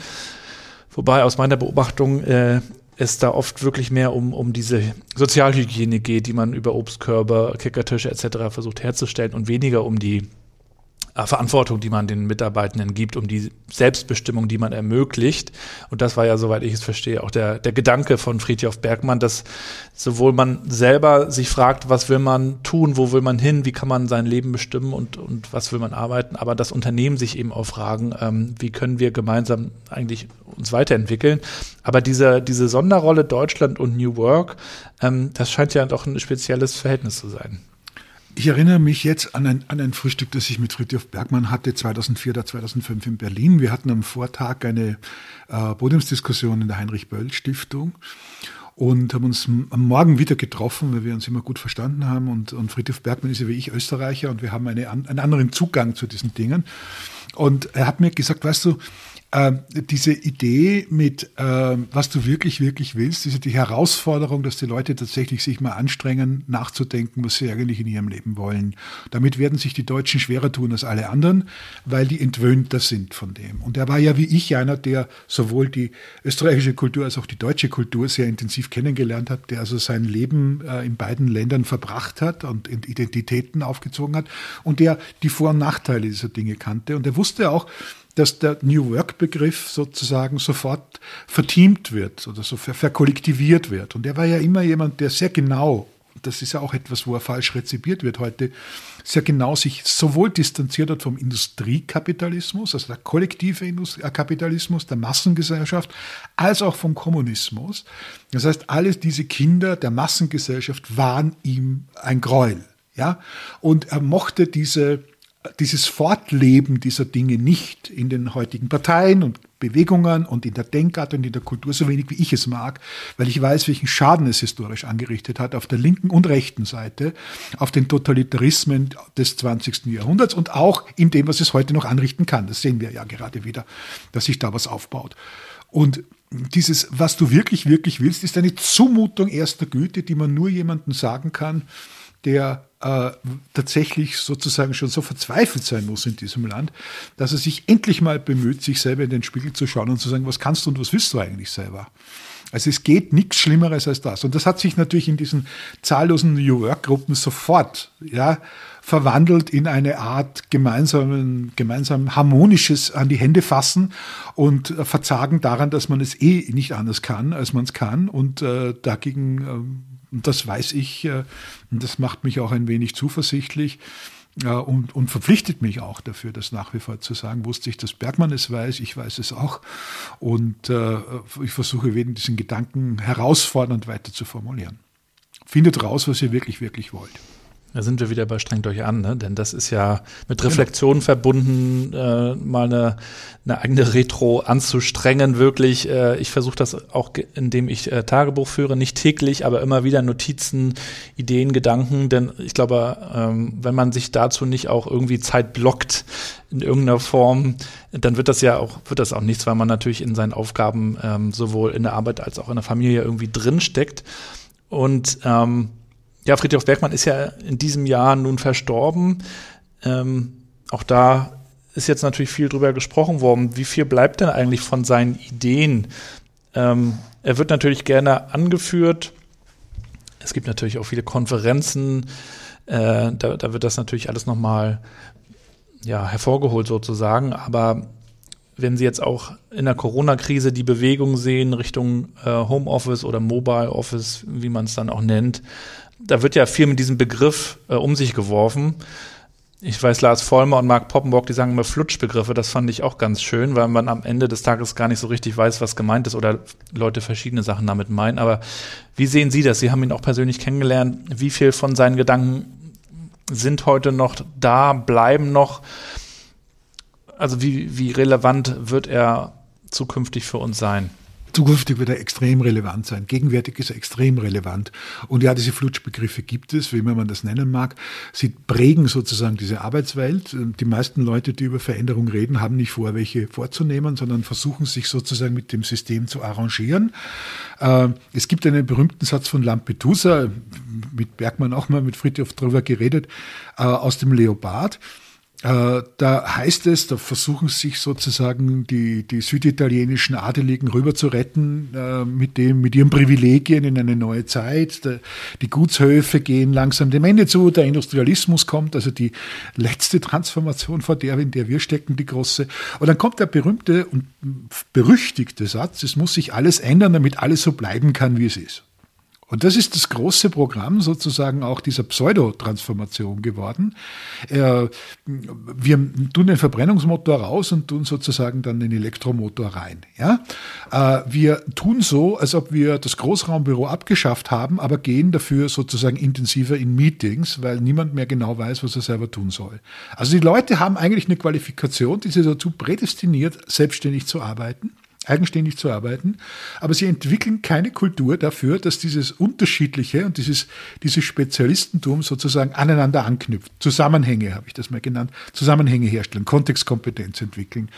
Wobei aus meiner Beobachtung äh, es da oft wirklich mehr um, um diese Sozialhygiene geht, die man über Obstkörbe, Kickertische etc. versucht herzustellen und weniger um die Verantwortung, die man den Mitarbeitenden gibt, um die Selbstbestimmung, die man ermöglicht. Und das war ja, soweit ich es verstehe, auch der, der Gedanke von Friedhof Bergmann, dass sowohl man selber sich fragt, was will man tun, wo will man hin, wie kann man sein Leben bestimmen und, und was will man arbeiten, aber das Unternehmen sich eben auch fragen, ähm, wie können wir gemeinsam eigentlich uns weiterentwickeln. Aber diese, diese Sonderrolle Deutschland und New Work, ähm, das scheint ja doch ein spezielles Verhältnis zu sein. Ich erinnere mich jetzt an ein, an ein Frühstück, das ich mit Friedhof Bergmann hatte, 2004 oder 2005 in Berlin. Wir hatten am Vortag eine äh, Podiumsdiskussion in der Heinrich-Böll-Stiftung und haben uns am Morgen wieder getroffen, weil wir uns immer gut verstanden haben. Und, und Friedhof Bergmann ist ja wie ich Österreicher und wir haben eine, einen anderen Zugang zu diesen Dingen. Und er hat mir gesagt, weißt du, äh, diese Idee mit, äh, was du wirklich, wirklich willst, diese die Herausforderung, dass die Leute tatsächlich sich mal anstrengen, nachzudenken, was sie eigentlich in ihrem Leben wollen. Damit werden sich die Deutschen schwerer tun als alle anderen, weil die entwöhnter sind von dem. Und er war ja wie ich einer, der sowohl die österreichische Kultur als auch die deutsche Kultur sehr intensiv kennengelernt hat, der also sein Leben äh, in beiden Ländern verbracht hat und Identitäten aufgezogen hat und der die Vor- und Nachteile dieser Dinge kannte. Und er wusste auch, dass der New Work-Begriff sozusagen sofort verteamt wird oder so verkollektiviert wird. Und er war ja immer jemand, der sehr genau, das ist ja auch etwas, wo er falsch rezipiert wird heute, sehr genau sich sowohl distanziert hat vom Industriekapitalismus, also der kollektive äh, Kapitalismus, der Massengesellschaft, als auch vom Kommunismus. Das heißt, alle diese Kinder der Massengesellschaft waren ihm ein Gräuel. Ja? Und er mochte diese dieses Fortleben dieser Dinge nicht in den heutigen Parteien und Bewegungen und in der Denkart und in der Kultur so wenig wie ich es mag, weil ich weiß, welchen Schaden es historisch angerichtet hat auf der linken und rechten Seite, auf den Totalitarismen des 20. Jahrhunderts und auch in dem, was es heute noch anrichten kann. Das sehen wir ja gerade wieder, dass sich da was aufbaut. Und dieses, was du wirklich, wirklich willst, ist eine Zumutung erster Güte, die man nur jemandem sagen kann, der äh, tatsächlich sozusagen schon so verzweifelt sein muss in diesem Land, dass er sich endlich mal bemüht, sich selber in den Spiegel zu schauen und zu sagen, was kannst du und was willst du eigentlich selber? Also es geht nichts Schlimmeres als das. Und das hat sich natürlich in diesen zahllosen New Work-Gruppen sofort ja, verwandelt in eine Art gemeinsamen, gemeinsam harmonisches an die Hände fassen und verzagen daran, dass man es eh nicht anders kann, als man es kann. Und äh, dagegen äh, und das weiß ich, äh, und das macht mich auch ein wenig zuversichtlich äh, und, und verpflichtet mich auch dafür, das nach wie vor zu sagen. Wusste ich, dass Bergmann es weiß, ich weiß es auch. Und äh, ich versuche wegen diesen Gedanken herausfordernd weiter zu formulieren. Findet raus, was ihr wirklich, wirklich wollt. Da sind wir wieder bei Strengt euch an, ne? denn das ist ja mit Reflexion genau. verbunden, äh, mal eine, eine eigene Retro anzustrengen, wirklich. Äh, ich versuche das auch, indem ich äh, Tagebuch führe, nicht täglich, aber immer wieder Notizen, Ideen, Gedanken, denn ich glaube, ähm, wenn man sich dazu nicht auch irgendwie Zeit blockt in irgendeiner Form, dann wird das ja auch, wird das auch nichts, weil man natürlich in seinen Aufgaben ähm, sowohl in der Arbeit als auch in der Familie irgendwie drinsteckt. Und ähm, ja, Friedrich Bergmann ist ja in diesem Jahr nun verstorben. Ähm, auch da ist jetzt natürlich viel drüber gesprochen worden. Wie viel bleibt denn eigentlich von seinen Ideen? Ähm, er wird natürlich gerne angeführt. Es gibt natürlich auch viele Konferenzen. Äh, da, da, wird das natürlich alles nochmal ja, hervorgeholt sozusagen. Aber wenn Sie jetzt auch in der Corona-Krise die Bewegung sehen Richtung äh, Homeoffice oder Mobile Office, wie man es dann auch nennt, da wird ja viel mit diesem Begriff äh, um sich geworfen. Ich weiß, Lars Vollmer und Mark Poppenbock, die sagen immer Flutschbegriffe. Das fand ich auch ganz schön, weil man am Ende des Tages gar nicht so richtig weiß, was gemeint ist oder Leute verschiedene Sachen damit meinen. Aber wie sehen Sie das? Sie haben ihn auch persönlich kennengelernt. Wie viel von seinen Gedanken sind heute noch da, bleiben noch? Also wie, wie relevant wird er zukünftig für uns sein? Zukünftig wird er extrem relevant sein. Gegenwärtig ist er extrem relevant. Und ja, diese Flutschbegriffe gibt es, wie immer man das nennen mag. Sie prägen sozusagen diese Arbeitswelt. Die meisten Leute, die über Veränderung reden, haben nicht vor, welche vorzunehmen, sondern versuchen sich sozusagen mit dem System zu arrangieren. Äh, es gibt einen berühmten Satz von Lampedusa, mit Bergmann auch mal mit Friedhof drüber geredet, äh, aus dem Leopard da heißt es, da versuchen sich sozusagen die, die süditalienischen Adeligen rüber zu retten äh, mit, dem, mit ihren Privilegien in eine neue Zeit. Der, die Gutshöfe gehen langsam dem Ende zu, der Industrialismus kommt, also die letzte Transformation vor der, in der wir stecken, die große. Und dann kommt der berühmte und berüchtigte Satz, es muss sich alles ändern, damit alles so bleiben kann, wie es ist. Und das ist das große Programm sozusagen auch dieser Pseudotransformation geworden. wir tun den Verbrennungsmotor raus und tun sozusagen dann den Elektromotor rein. Ja? Äh, wir tun so, als ob wir das Großraumbüro abgeschafft haben, aber gehen dafür sozusagen intensiver in Meetings, weil niemand mehr genau weiß, was er selber tun soll. Also die Leute haben eigentlich eine Qualifikation, die sie dazu prädestiniert, selbstständig zu arbeiten eigenständig zu arbeiten, aber sie entwickeln keine Kultur dafür, dass dieses Unterschiedliche und dieses, dieses Spezialistentum sozusagen aneinander anknüpft. Zusammenhänge, habe ich das mal genannt, Zusammenhänge herstellen, Kontextkompetenz entwickeln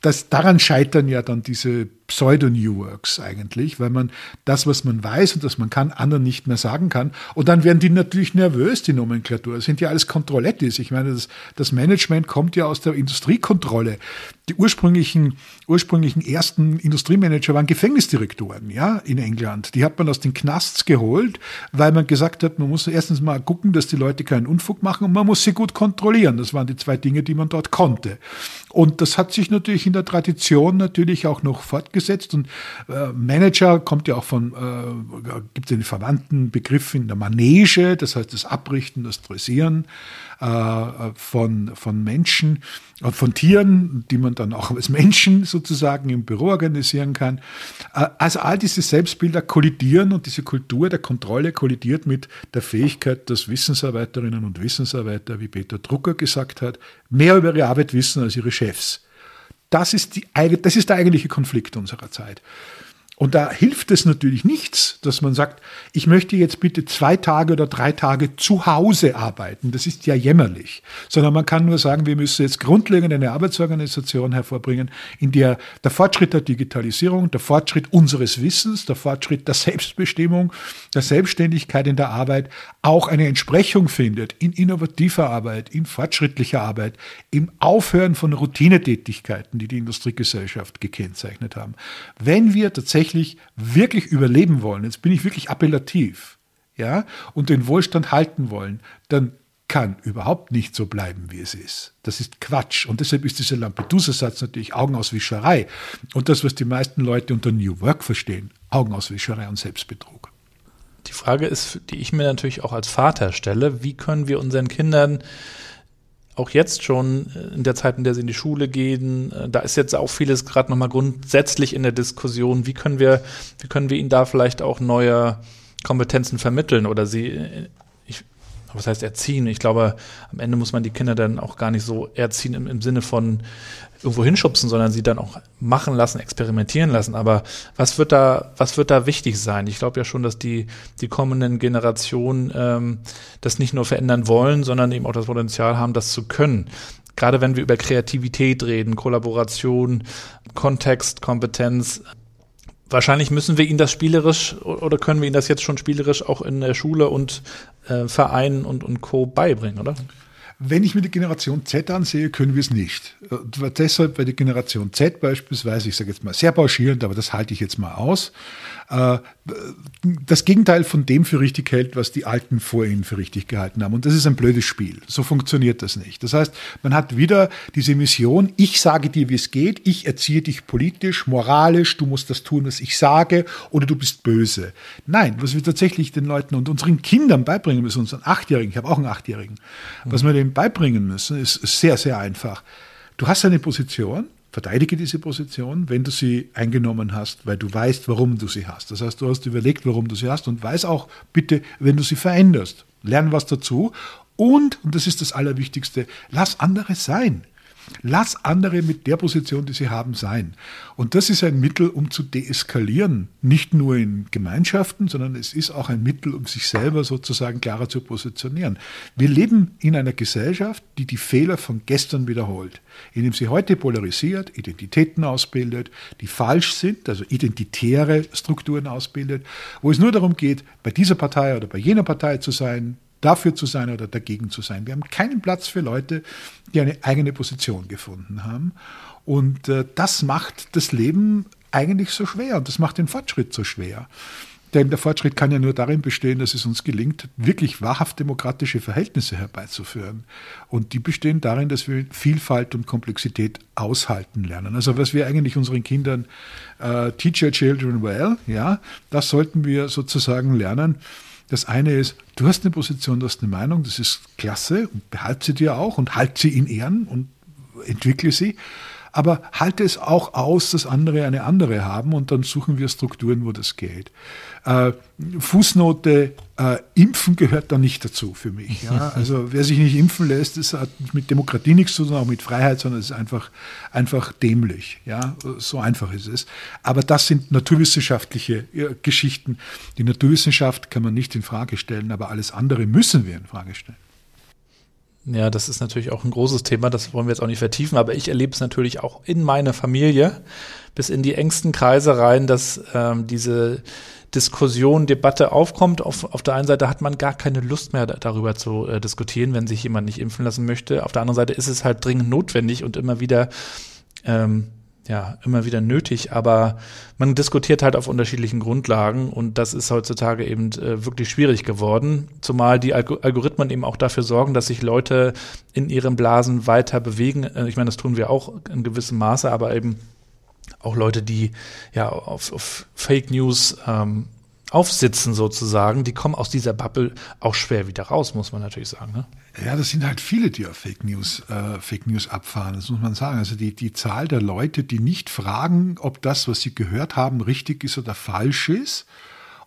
das, daran scheitern ja dann diese Pseudo-New Works eigentlich, weil man das, was man weiß und das man kann, anderen nicht mehr sagen kann. Und dann werden die natürlich nervös, die Nomenklatur. Das sind ja alles Kontrollettis. Ich meine, das, das Management kommt ja aus der Industriekontrolle. Die ursprünglichen, ursprünglichen ersten Industriemanager waren Gefängnisdirektoren, ja, in England. Die hat man aus den Knasts geholt, weil man gesagt hat, man muss erstens mal gucken, dass die Leute keinen Unfug machen und man muss sie gut kontrollieren. Das waren die zwei Dinge, die man dort konnte. Und das hat sich natürlich in der Tradition natürlich auch noch fortgesetzt. Und äh, Manager kommt ja auch von, äh, gibt den verwandten Begriff in der Manege, das heißt das Abrichten, das Dressieren von, von Menschen, äh, von Tieren, die man dann auch als Menschen sozusagen im Büro organisieren kann. Äh, also all diese Selbstbilder kollidieren und diese Kultur der Kontrolle kollidiert mit der Fähigkeit, dass Wissensarbeiterinnen und Wissensarbeiter, wie Peter Drucker gesagt hat, mehr über ihre Arbeit wissen als ihre Chefs. Das ist, die, das ist der eigentliche Konflikt unserer Zeit. Und da hilft es natürlich nichts, dass man sagt, ich möchte jetzt bitte zwei Tage oder drei Tage zu Hause arbeiten. Das ist ja jämmerlich. Sondern man kann nur sagen, wir müssen jetzt grundlegend eine Arbeitsorganisation hervorbringen, in der der Fortschritt der Digitalisierung, der Fortschritt unseres Wissens, der Fortschritt der Selbstbestimmung, der Selbstständigkeit in der Arbeit auch eine Entsprechung findet in innovativer Arbeit, in fortschrittlicher Arbeit, im Aufhören von Routinetätigkeiten, die die Industriegesellschaft gekennzeichnet haben. Wenn wir tatsächlich tatsächlich wirklich überleben wollen, jetzt bin ich wirklich appellativ, ja, und den Wohlstand halten wollen, dann kann überhaupt nicht so bleiben, wie es ist. Das ist Quatsch. Und deshalb ist dieser Lampedusa-Satz natürlich Augenauswischerei. Und das, was die meisten Leute unter New Work verstehen, Augenauswischerei und Selbstbetrug. Die Frage ist, die ich mir natürlich auch als Vater stelle, wie können wir unseren Kindern auch jetzt schon äh, in der Zeit, in der sie in die Schule gehen, äh, da ist jetzt auch vieles gerade nochmal grundsätzlich in der Diskussion. Wie können wir, wie können wir ihnen da vielleicht auch neue Kompetenzen vermitteln oder sie, äh, ich, was heißt erziehen? Ich glaube, am Ende muss man die Kinder dann auch gar nicht so erziehen im, im Sinne von irgendwo hinschubsen, sondern sie dann auch machen lassen, experimentieren lassen. Aber was wird da, was wird da wichtig sein? Ich glaube ja schon, dass die, die kommenden Generationen ähm, das nicht nur verändern wollen, sondern eben auch das Potenzial haben, das zu können. Gerade wenn wir über Kreativität reden, Kollaboration, Kontext, Kompetenz, wahrscheinlich müssen wir ihnen das spielerisch oder können wir ihnen das jetzt schon spielerisch auch in der Schule und äh, Vereinen und, und Co. beibringen, oder? Wenn ich mir die Generation Z ansehe, können wir es nicht. Und deshalb, weil die Generation Z beispielsweise, ich sage jetzt mal sehr pauschierend, aber das halte ich jetzt mal aus, äh, das Gegenteil von dem für richtig hält, was die Alten vor ihnen für richtig gehalten haben. Und das ist ein blödes Spiel. So funktioniert das nicht. Das heißt, man hat wieder diese Mission, ich sage dir, wie es geht, ich erziehe dich politisch, moralisch, du musst das tun, was ich sage, oder du bist böse. Nein, was wir tatsächlich den Leuten und unseren Kindern beibringen müssen, unseren Achtjährigen, ich habe auch einen Achtjährigen, was wir denen beibringen müssen, ist sehr, sehr einfach. Du hast eine Position, Verteidige diese Position, wenn du sie eingenommen hast, weil du weißt, warum du sie hast. Das heißt, du hast überlegt, warum du sie hast und weiß auch bitte, wenn du sie veränderst. Lern was dazu und, und das ist das Allerwichtigste, lass andere sein. Lass andere mit der Position, die sie haben, sein. Und das ist ein Mittel, um zu deeskalieren. Nicht nur in Gemeinschaften, sondern es ist auch ein Mittel, um sich selber sozusagen klarer zu positionieren. Wir leben in einer Gesellschaft, die die Fehler von gestern wiederholt, indem sie heute polarisiert, Identitäten ausbildet, die falsch sind, also identitäre Strukturen ausbildet, wo es nur darum geht, bei dieser Partei oder bei jener Partei zu sein, dafür zu sein oder dagegen zu sein. Wir haben keinen Platz für Leute, die eine eigene Position gefunden haben. Und äh, das macht das Leben eigentlich so schwer und das macht den Fortschritt so schwer. Denn der Fortschritt kann ja nur darin bestehen, dass es uns gelingt, wirklich wahrhaft demokratische Verhältnisse herbeizuführen. Und die bestehen darin, dass wir Vielfalt und Komplexität aushalten lernen. Also was wir eigentlich unseren Kindern äh, teach your children well, ja, das sollten wir sozusagen lernen. Das eine ist, du hast eine Position, du hast eine Meinung, das ist klasse, und behalte sie dir auch und halt sie in Ehren und entwickle sie aber halte es auch aus, dass andere eine andere haben und dann suchen wir Strukturen, wo das geht. Äh, Fußnote, äh, Impfen gehört da nicht dazu für mich. Ja? Also wer sich nicht impfen lässt, das hat mit Demokratie nichts zu tun, auch mit Freiheit, sondern es ist einfach, einfach dämlich. Ja? So einfach ist es. Aber das sind naturwissenschaftliche äh, Geschichten. Die Naturwissenschaft kann man nicht in Frage stellen, aber alles andere müssen wir in Frage stellen. Ja, das ist natürlich auch ein großes Thema, das wollen wir jetzt auch nicht vertiefen, aber ich erlebe es natürlich auch in meiner Familie bis in die engsten Kreise rein, dass ähm, diese Diskussion, Debatte aufkommt. Auf, auf der einen Seite hat man gar keine Lust mehr darüber zu äh, diskutieren, wenn sich jemand nicht impfen lassen möchte. Auf der anderen Seite ist es halt dringend notwendig und immer wieder ähm, ja, immer wieder nötig, aber man diskutiert halt auf unterschiedlichen Grundlagen und das ist heutzutage eben äh, wirklich schwierig geworden, zumal die Alg Algorithmen eben auch dafür sorgen, dass sich Leute in ihren Blasen weiter bewegen. Äh, ich meine, das tun wir auch in gewissem Maße, aber eben auch Leute, die ja auf, auf Fake News ähm, aufsitzen sozusagen, die kommen aus dieser Bubble auch schwer wieder raus, muss man natürlich sagen. Ne? Ja, das sind halt viele, die auf Fake News, äh, Fake News abfahren, das muss man sagen. Also die, die Zahl der Leute, die nicht fragen, ob das, was sie gehört haben, richtig ist oder falsch ist,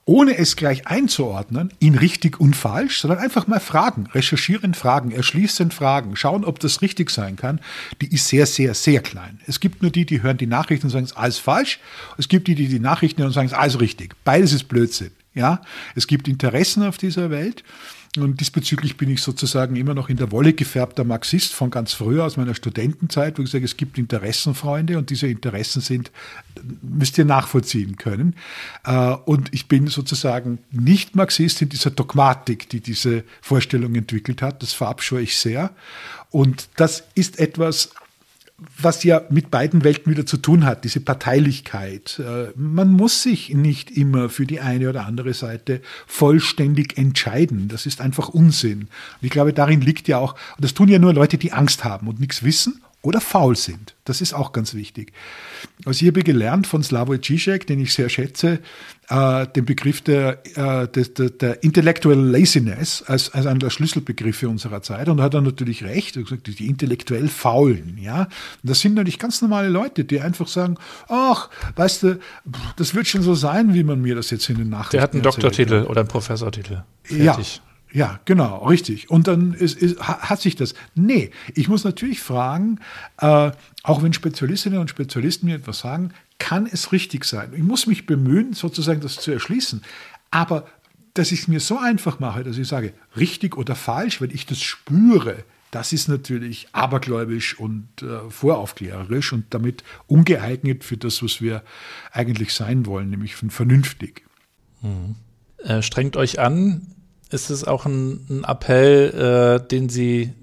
ohne es gleich einzuordnen, in richtig und falsch, sondern einfach mal fragen, recherchieren, fragen, erschließen, fragen, schauen, ob das richtig sein kann, die ist sehr, sehr, sehr klein. Es gibt nur die, die hören die Nachrichten und sagen, es ist alles falsch. Es gibt die, die die Nachrichten hören und sagen, es ist alles richtig. Beides ist Blödsinn. Ja, es gibt Interessen auf dieser Welt und diesbezüglich bin ich sozusagen immer noch in der Wolle gefärbter Marxist von ganz früher aus meiner Studentenzeit, wo ich sage, es gibt Interessenfreunde und diese Interessen sind, müsst ihr nachvollziehen können. Äh, und ich bin sozusagen nicht Marxist in dieser Dogmatik, die diese Vorstellung entwickelt hat. Das verabscheue ich sehr. Und das ist etwas, was ja mit beiden Welten wieder zu tun hat, diese Parteilichkeit. Äh, man muss sich nicht immer für die eine oder andere Seite vollständig entscheiden. Das ist einfach Unsinn. Und ich glaube, darin liegt ja auch, und das tun ja nur Leute, die Angst haben und nichts wissen oder faul sind. Das ist auch ganz wichtig. Also ich habe gelernt von Slavoj Žižek, den ich sehr schätze, äh, den Begriff der, äh, der, der, der Intellectual Laziness als, als einer der Schlüsselbegriffe unserer Zeit. Und da hat er natürlich recht, er gesagt, die intellektuell Faulen. Ja? Und das sind natürlich ganz normale Leute, die einfach sagen, ach, weißt du, das wird schon so sein, wie man mir das jetzt in den Nachrichten Der hat einen Doktortitel oder einen Professortitel. Fertig. Ja. Ja, genau, richtig. Und dann ist, ist, hat sich das. Nee, ich muss natürlich fragen, äh, auch wenn Spezialistinnen und Spezialisten mir etwas sagen, kann es richtig sein? Ich muss mich bemühen, sozusagen das zu erschließen. Aber dass ich es mir so einfach mache, dass ich sage, richtig oder falsch, wenn ich das spüre, das ist natürlich abergläubisch und äh, voraufklärerisch und damit ungeeignet für das, was wir eigentlich sein wollen, nämlich vernünftig. Mhm. Äh, strengt euch an, ist es auch ein, ein Appell, äh, den Sie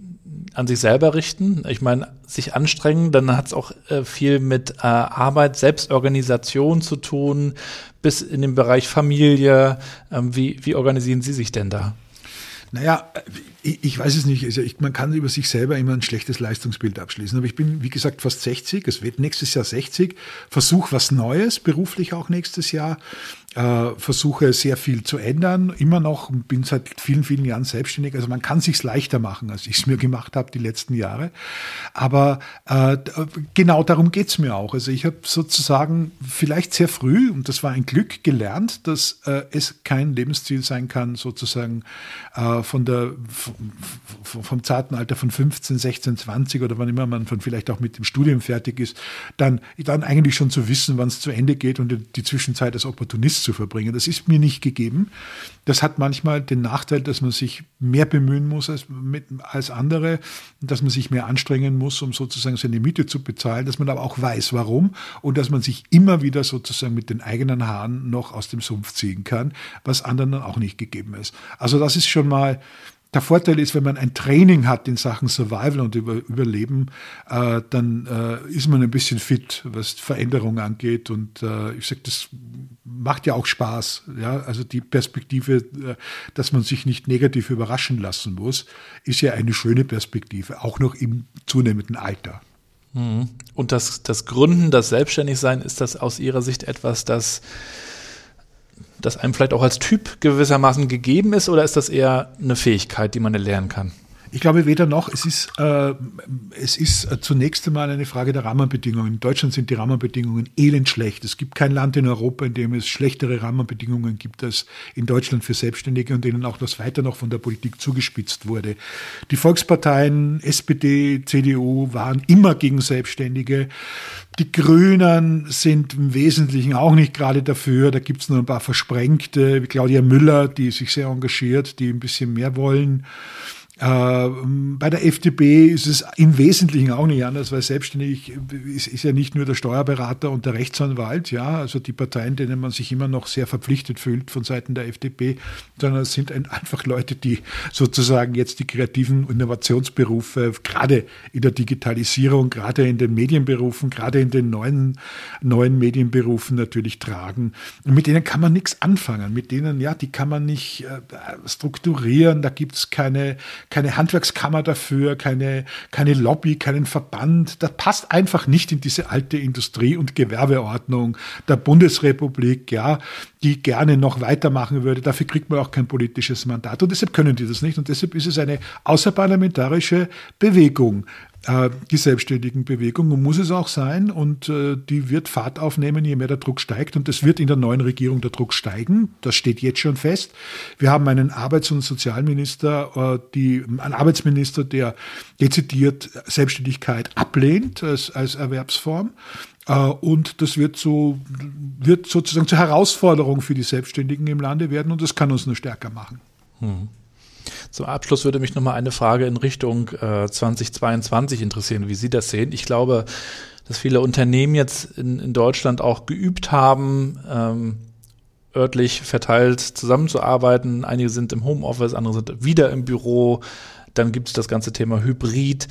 an sich selber richten? Ich meine, sich anstrengen, dann hat es auch äh, viel mit äh, Arbeit, Selbstorganisation zu tun, bis in den Bereich Familie. Ähm, wie, wie organisieren Sie sich denn da? Naja, ich, weiß es nicht. Also ich, man kann über sich selber immer ein schlechtes Leistungsbild abschließen. Aber ich bin, wie gesagt, fast 60. Es wird nächstes Jahr 60. Versuch was Neues, beruflich auch nächstes Jahr äh, versuche sehr viel zu ändern, immer noch, bin seit vielen, vielen Jahren selbstständig. Also man kann sich's leichter machen, als ich es mir gemacht habe die letzten Jahre. Aber äh, genau darum geht's mir auch. Also ich habe sozusagen vielleicht sehr früh, und das war ein Glück, gelernt, dass äh, es kein Lebensziel sein kann, sozusagen äh, von der vom zarten Alter von 15, 16, 20 oder wann immer man von vielleicht auch mit dem Studium fertig ist, dann, dann eigentlich schon zu wissen, wann es zu Ende geht und die Zwischenzeit als Opportunist zu verbringen. Das ist mir nicht gegeben. Das hat manchmal den Nachteil, dass man sich mehr bemühen muss als, mit, als andere, dass man sich mehr anstrengen muss, um sozusagen seine Miete zu bezahlen, dass man aber auch weiß, warum und dass man sich immer wieder sozusagen mit den eigenen Haaren noch aus dem Sumpf ziehen kann, was anderen dann auch nicht gegeben ist. Also das ist schon mal Der Vorteil ist, wenn man ein Training hat in Sachen Survival und Über Überleben, äh, dann äh, ist man ein bisschen fit, was Veränderung angeht. Und äh, ich sage, das macht ja auch Spaß. Ja? Also die Perspektive, äh, dass man sich nicht negativ überraschen lassen muss, ist ja eine schöne Perspektive, auch noch im zunehmenden Alter. Mhm. Und das, das Gründen, das Selbstständigsein, ist das aus Ihrer Sicht etwas, das das einem vielleicht auch als Typ gewissermaßen gegeben ist oder ist das eher eine Fähigkeit, die man erlernen kann? Ich glaube weder noch. Es ist, äh, es ist äh, zunächst einmal eine Frage der Rahmenbedingungen. In Deutschland sind die Rahmenbedingungen elend schlecht. Es gibt kein Land in Europa, in dem es schlechtere Rahmenbedingungen gibt als in Deutschland für Selbstständige und denen auch das weiter noch von der Politik zugespitzt wurde. Die Volksparteien, SPD, CDU waren immer gegen Selbstständige. Die Grünen sind im Wesentlichen auch nicht gerade dafür. Da gibt es nur ein paar Versprengte, wie Claudia Müller, die sich sehr engagiert, die ein bisschen mehr wollen. Äh, bei der FDP ist es im Wesentlichen auch nicht anders, weil selbstständig ist, ist, ja nicht nur der Steuerberater und der Rechtsanwalt, ja, also die Parteien, denen man sich immer noch sehr verpflichtet fühlt von Seiten der FDP, sondern es sind einfach Leute, die sozusagen jetzt die kreativen Innovationsberufe, gerade in der Digitalisierung, gerade in den Medienberufen, gerade in den neuen, neuen Medienberufen natürlich tragen. Und mit denen kann man nichts anfangen. Mit denen, ja, die kann man nicht äh, strukturieren, da gibt es keine keine Handwerkskammer dafür, keine, keine Lobby, keinen Verband. Das passt einfach nicht in diese alte Industrie- und Gewerbeordnung der Bundesrepublik, ja, die gerne noch weitermachen würde. Dafür kriegt man auch kein politisches Mandat. Und deshalb können die das nicht. Und deshalb ist es eine außerparlamentarische Bewegung äh, die selbstständigen Bewegung und muss es auch sein und äh, die wird Fahrt aufnehmen, je mehr der Druck steigt und es wird in der neuen Regierung der Druck steigen, das steht jetzt schon fest. Wir haben einen Arbeits- und Sozialminister, äh, die, einen Arbeitsminister, der dezidiert Selbstständigkeit ablehnt als, als Erwerbsform und das wird so, wird sozusagen zur Herausforderung für die Selbstständigen im Lande werden und das kann uns nur stärker machen. Hm. Zum Abschluss würde mich nochmal eine Frage in Richtung äh, 2022 interessieren, wie Sie das sehen. Ich glaube, dass viele Unternehmen jetzt in, in Deutschland auch geübt haben, ähm, örtlich verteilt zusammenzuarbeiten. Einige sind im Homeoffice, andere sind wieder im Büro. Dann gibt es das ganze Thema Hybrid.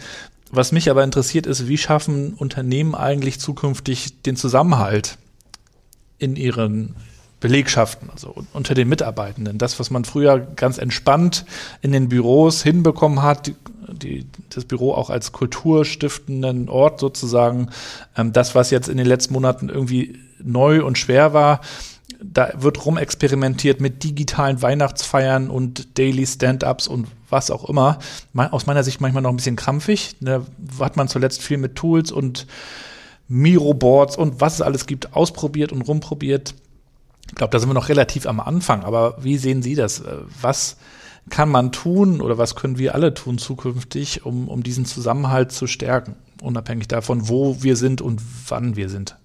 Was mich aber interessiert ist, wie schaffen Unternehmen eigentlich zukünftig den Zusammenhalt in ihren Belegschaften, also unter den Mitarbeitenden. Das, was man früher ganz entspannt in den Büros hinbekommen hat, die, das Büro auch als kulturstiftenden Ort sozusagen, ähm, das, was jetzt in den letzten Monaten irgendwie neu und schwer war, da wird rumexperimentiert mit digitalen Weihnachtsfeiern und Daily Stand-ups und was auch immer. Aus meiner Sicht manchmal noch ein bisschen krampfig. Da hat man zuletzt viel mit Tools und Miro-Boards und was es alles gibt, ausprobiert und rumprobiert. Ich glaube, da sind wir noch relativ am Anfang, aber wie sehen Sie das? Äh, was kann man tun oder was können wir alle tun zukünftig, um, um diesen Zusammenhalt zu stärken, unabhängig davon, wo wir sind und wann wir sind?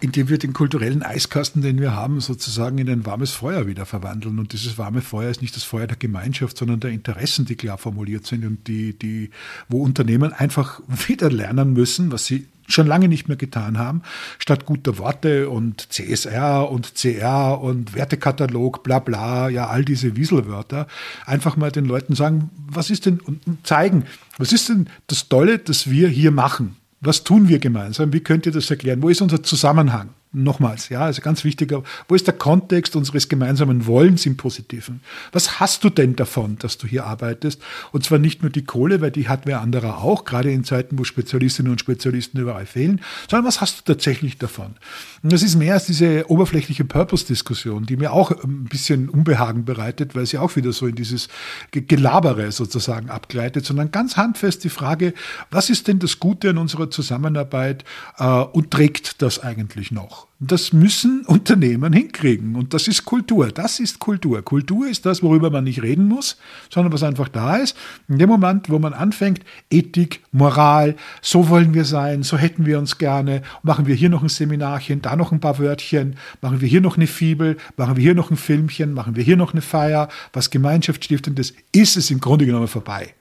indem wir den kulturellen Eiskasten, den wir haben, sozusagen in ein warmes Feuer wieder verwandeln. Und dieses warme Feuer ist nicht das Feuer der Gemeinschaft, sondern der Interessen, die klar formuliert sind und die, die, wo Unternehmen einfach wieder lernen müssen, was sie schon lange nicht mehr getan haben, statt guter Worte und CSR und CR und Wertekatalog, bla bla, ja, all diese Wieselwörter, einfach mal den Leuten sagen, was ist denn, und zeigen, was ist denn das Tolle, das wir hier machen? Was tun wir gemeinsam? Wie könnt ihr das erklären? Wo ist unser Zusammenhang? Nochmals, ja, also ganz wichtig, wo ist der Kontext unseres gemeinsamen Wollens im Positiven? Was hast du denn davon, dass du hier arbeitest? Und zwar nicht nur die Kohle, weil die hat wer anderer auch, gerade in Zeiten, wo Spezialistinnen und Spezialisten überall fehlen, sondern was hast du tatsächlich davon? Und das ist mehr als diese oberflächliche Purpose-Diskussion, die mir auch ein bisschen Unbehagen bereitet, weil sie auch wieder so in dieses Gelabere sozusagen abgleitet, sondern ganz handfest die Frage, was ist denn das Gute an unserer Zusammenarbeit äh, und trägt das eigentlich noch? Das müssen Unternehmen hinkriegen. Und das ist Kultur. Das ist Kultur. Kultur ist das, worüber man nicht reden muss, sondern was einfach da ist. In dem Moment, wo man anfängt, Ethik, Moral, so wollen wir sein, so hätten wir uns gerne, machen wir hier noch ein Seminarchen, da noch ein paar Wörtchen, machen wir hier noch eine Fibel, machen wir hier noch ein Filmchen, machen wir hier noch eine Feier, was Gemeinschaftsstiftendes, ist es im Grunde genommen vorbei.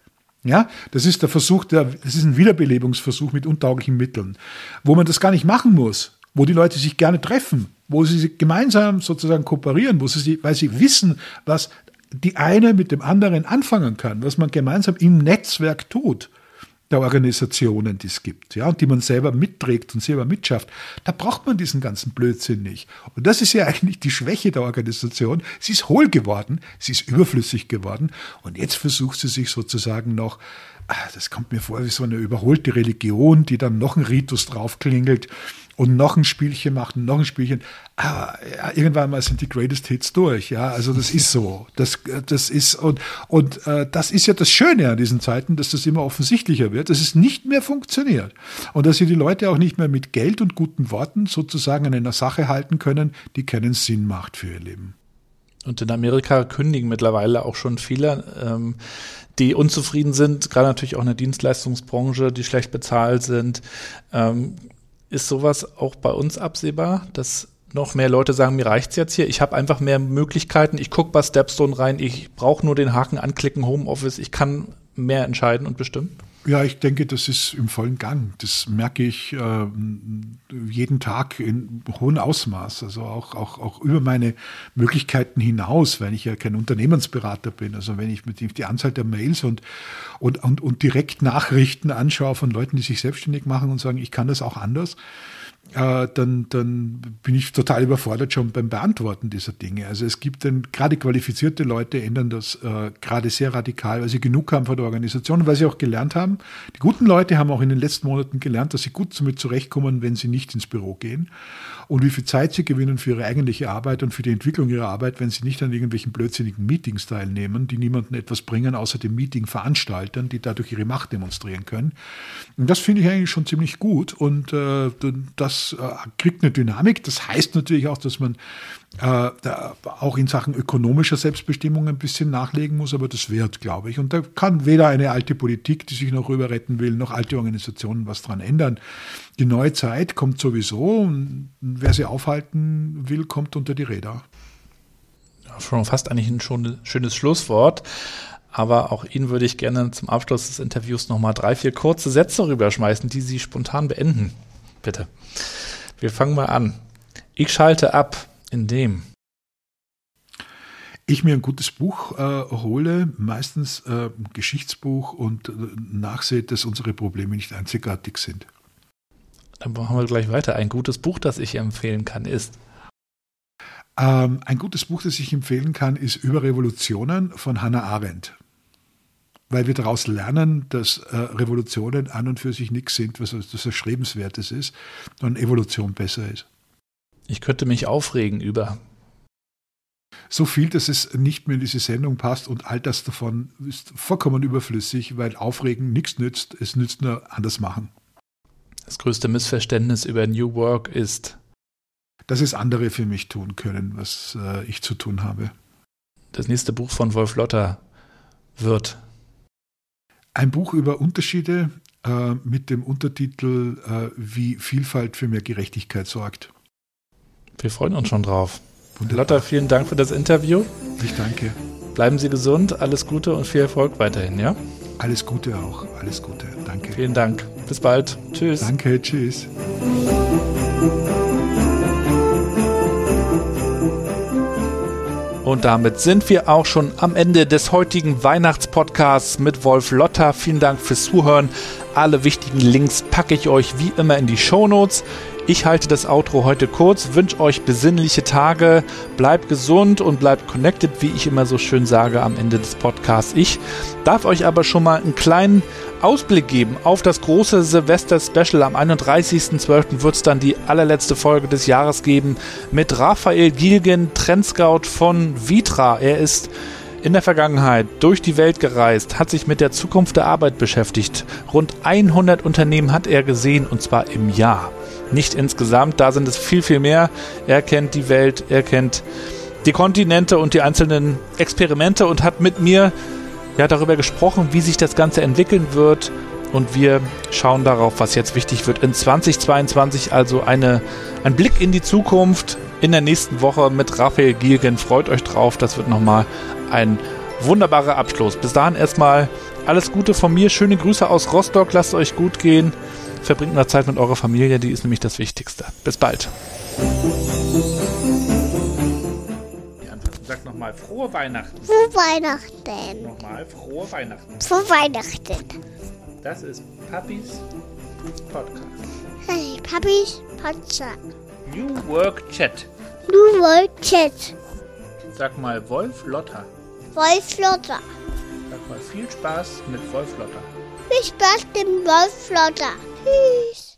Ja, das ist der Versuch, der, das ist ein Wiederbelebungsversuch mit untauglichen Mitteln, wo man das gar nicht machen muss wo die Leute sich gerne treffen, wo sie gemeinsam sozusagen kooperieren, wo sie, weil sie wissen, was die eine mit dem anderen anfangen kann, was man gemeinsam im Netzwerk tut, der Organisationen, die es gibt, ja, die man selber mitträgt und selber mitschafft, da braucht man diesen ganzen Blödsinn nicht. Und das ist ja eigentlich die Schwäche der Organisation. Sie ist hohl geworden, sie ist überflüssig geworden und jetzt versucht sie sich sozusagen noch ah, das kommt mir vor wie so eine überholte Religion, die dann noch ein Ritus draufklingelt und noch ein Spielchen macht und noch ein Spielchen. Aber ja, irgendwann mal sind die Greatest Hits durch. Ja, also das ist so. Das, das ist und und äh, das ist ja das Schöne an diesen Zeiten, dass das immer offensichtlicher wird, dass es nicht mehr funktioniert und dass sie die Leute auch nicht mehr mit Geld und guten Worten sozusagen an einer Sache halten können, die keinen Sinn macht für ihr Leben. Und in Amerika kündigen mittlerweile auch schon viele, ähm, die unzufrieden sind, gerade natürlich auch in der Dienstleistungsbranche, die schlecht bezahlt sind. Ähm, ist sowas auch bei uns absehbar, dass noch mehr Leute sagen, mir reicht's jetzt hier, ich habe einfach mehr Möglichkeiten, ich gucke bei Stepstone rein, ich brauche nur den Haken anklicken, Homeoffice, ich kann mehr entscheiden und bestimmen? Ja, ich denke, das ist im vollen Gang. Das merke ich äh, jeden Tag in hohem Ausmaß, also auch, auch, auch über meine Möglichkeiten hinaus, wenn ich ja kein Unternehmensberater bin. Also wenn ich mit die Anzahl der Mails und, und, und, und direkt Nachrichten anschaue von Leuten, die sich selbstständig machen und sagen, ich kann das auch anders, äh, dann, dann bin ich total überfordert schon beim Beantworten dieser Dinge. Also es gibt dann gerade qualifizierte Leute ändern das äh, gerade sehr radikal, weil sie genug haben von der Organisation und weil sie auch gelernt haben. Die guten Leute haben auch in den letzten Monaten gelernt, dass sie gut damit zurechtkommen, wenn sie nicht ins Büro gehen und wie viel Zeit sie gewinnen für ihre eigentliche Arbeit und für die Entwicklung ihrer Arbeit, wenn sie nicht an irgendwelchen blödsinnigen Meetings teilnehmen, die niemandem etwas bringen, außer dem Meeting-Veranstaltern, die dadurch ihre Macht demonstrieren können. Und das finde ich eigentlich schon ziemlich gut und äh, das äh, kriegt eine Dynamik. Das heißt natürlich auch, dass man äh, auch in Sachen ökonomischer Selbstbestimmung ein bisschen nachlegen muss, aber das wird, glaube ich. Und da kann weder eine alte Politik, die sich noch rüber retten will, noch alte Organisationen was dran ändern. Die neue Zeit kommt sowieso und wer sie aufhalten will, kommt unter die Räder. Ja, schon fast eigentlich ein schon schönes Schlusswort. Aber auch Ihnen würde ich gerne zum Abschluss des Interviews nochmal drei, vier kurze Sätze rüberschmeißen, die Sie spontan beenden. Bitte. Wir fangen mal an. Ich schalte ab in dem? Ich mir ein gutes Buch äh, hole, meistens äh, ein Geschichtsbuch und äh, nachsehe, dass unsere Probleme nicht einzigartig sind. Dann machen wir gleich weiter. Ein gutes Buch, das ich empfehlen kann, ist. Ähm, ein gutes Buch, das ich empfehlen kann, ist Über Revolutionen von Hannah Arendt. Weil wir daraus lernen, dass äh, Revolutionen an und für sich nichts sind, was das Erstrebenswertes ist, sondern Evolution besser ist. Ich könnte mich aufregen über. So viel, dass es nicht mehr in diese Sendung passt und all das davon ist vollkommen überflüssig, weil Aufregen nichts nützt, es nützt nur anders machen. Das größte Missverständnis über New Work ist, dass es andere für mich tun können, was äh, ich zu tun habe. Das nächste Buch von Wolf Lotter wird. Ein Buch über Unterschiede äh, mit dem Untertitel äh, Wie Vielfalt für mehr Gerechtigkeit sorgt. Wir freuen uns schon drauf. Wunderbar. Lotta, vielen Dank für das Interview. Ich danke. Bleiben Sie gesund, alles Gute und viel Erfolg weiterhin, ja? Alles Gute auch, alles Gute. Danke. Vielen Dank. Bis bald. Tschüss. Danke, tschüss. Und damit sind wir auch schon am Ende des heutigen Weihnachtspodcasts mit Wolf Lotter. Vielen Dank fürs Zuhören. Alle wichtigen Links packe ich euch wie immer in die Show Notes. Ich halte das Outro heute kurz, wünsche euch besinnliche Tage, bleibt gesund und bleibt connected, wie ich immer so schön sage am Ende des Podcasts. Ich darf euch aber schon mal einen kleinen Ausblick geben auf das große Silvester-Special. Am 31.12. wird es dann die allerletzte Folge des Jahres geben mit Raphael Gilgen, Trendscout von Vitra. Er ist in der Vergangenheit durch die Welt gereist, hat sich mit der Zukunft der Arbeit beschäftigt. Rund 100 Unternehmen hat er gesehen und zwar im Jahr nicht insgesamt. Da sind es viel, viel mehr. Er kennt die Welt, er kennt die Kontinente und die einzelnen Experimente und hat mit mir ja darüber gesprochen, wie sich das Ganze entwickeln wird. Und wir schauen darauf, was jetzt wichtig wird in 2022. Also eine, ein Blick in die Zukunft in der nächsten Woche mit Raphael Gilgen. Freut euch drauf. Das wird nochmal ein wunderbarer Abschluss. Bis dahin erstmal alles Gute von mir. Schöne Grüße aus Rostock. Lasst euch gut gehen. Verbringt mal Zeit mit eurer Familie, die ist nämlich das Wichtigste. Bis bald. Sag nochmal. Frohe Weihnachten. Frohe Weihnachten. Nochmal frohe Weihnachten. Frohe Weihnachten. Das ist Papis Podcast. Hey, Papis Podcast. New Work Chat. New World Chat. Sag mal Wolf Lotter. Wolf Lotter. Sag mal viel Spaß mit Wolf Lotter. Viel Spaß dem Wolf Lotter. Tschüss.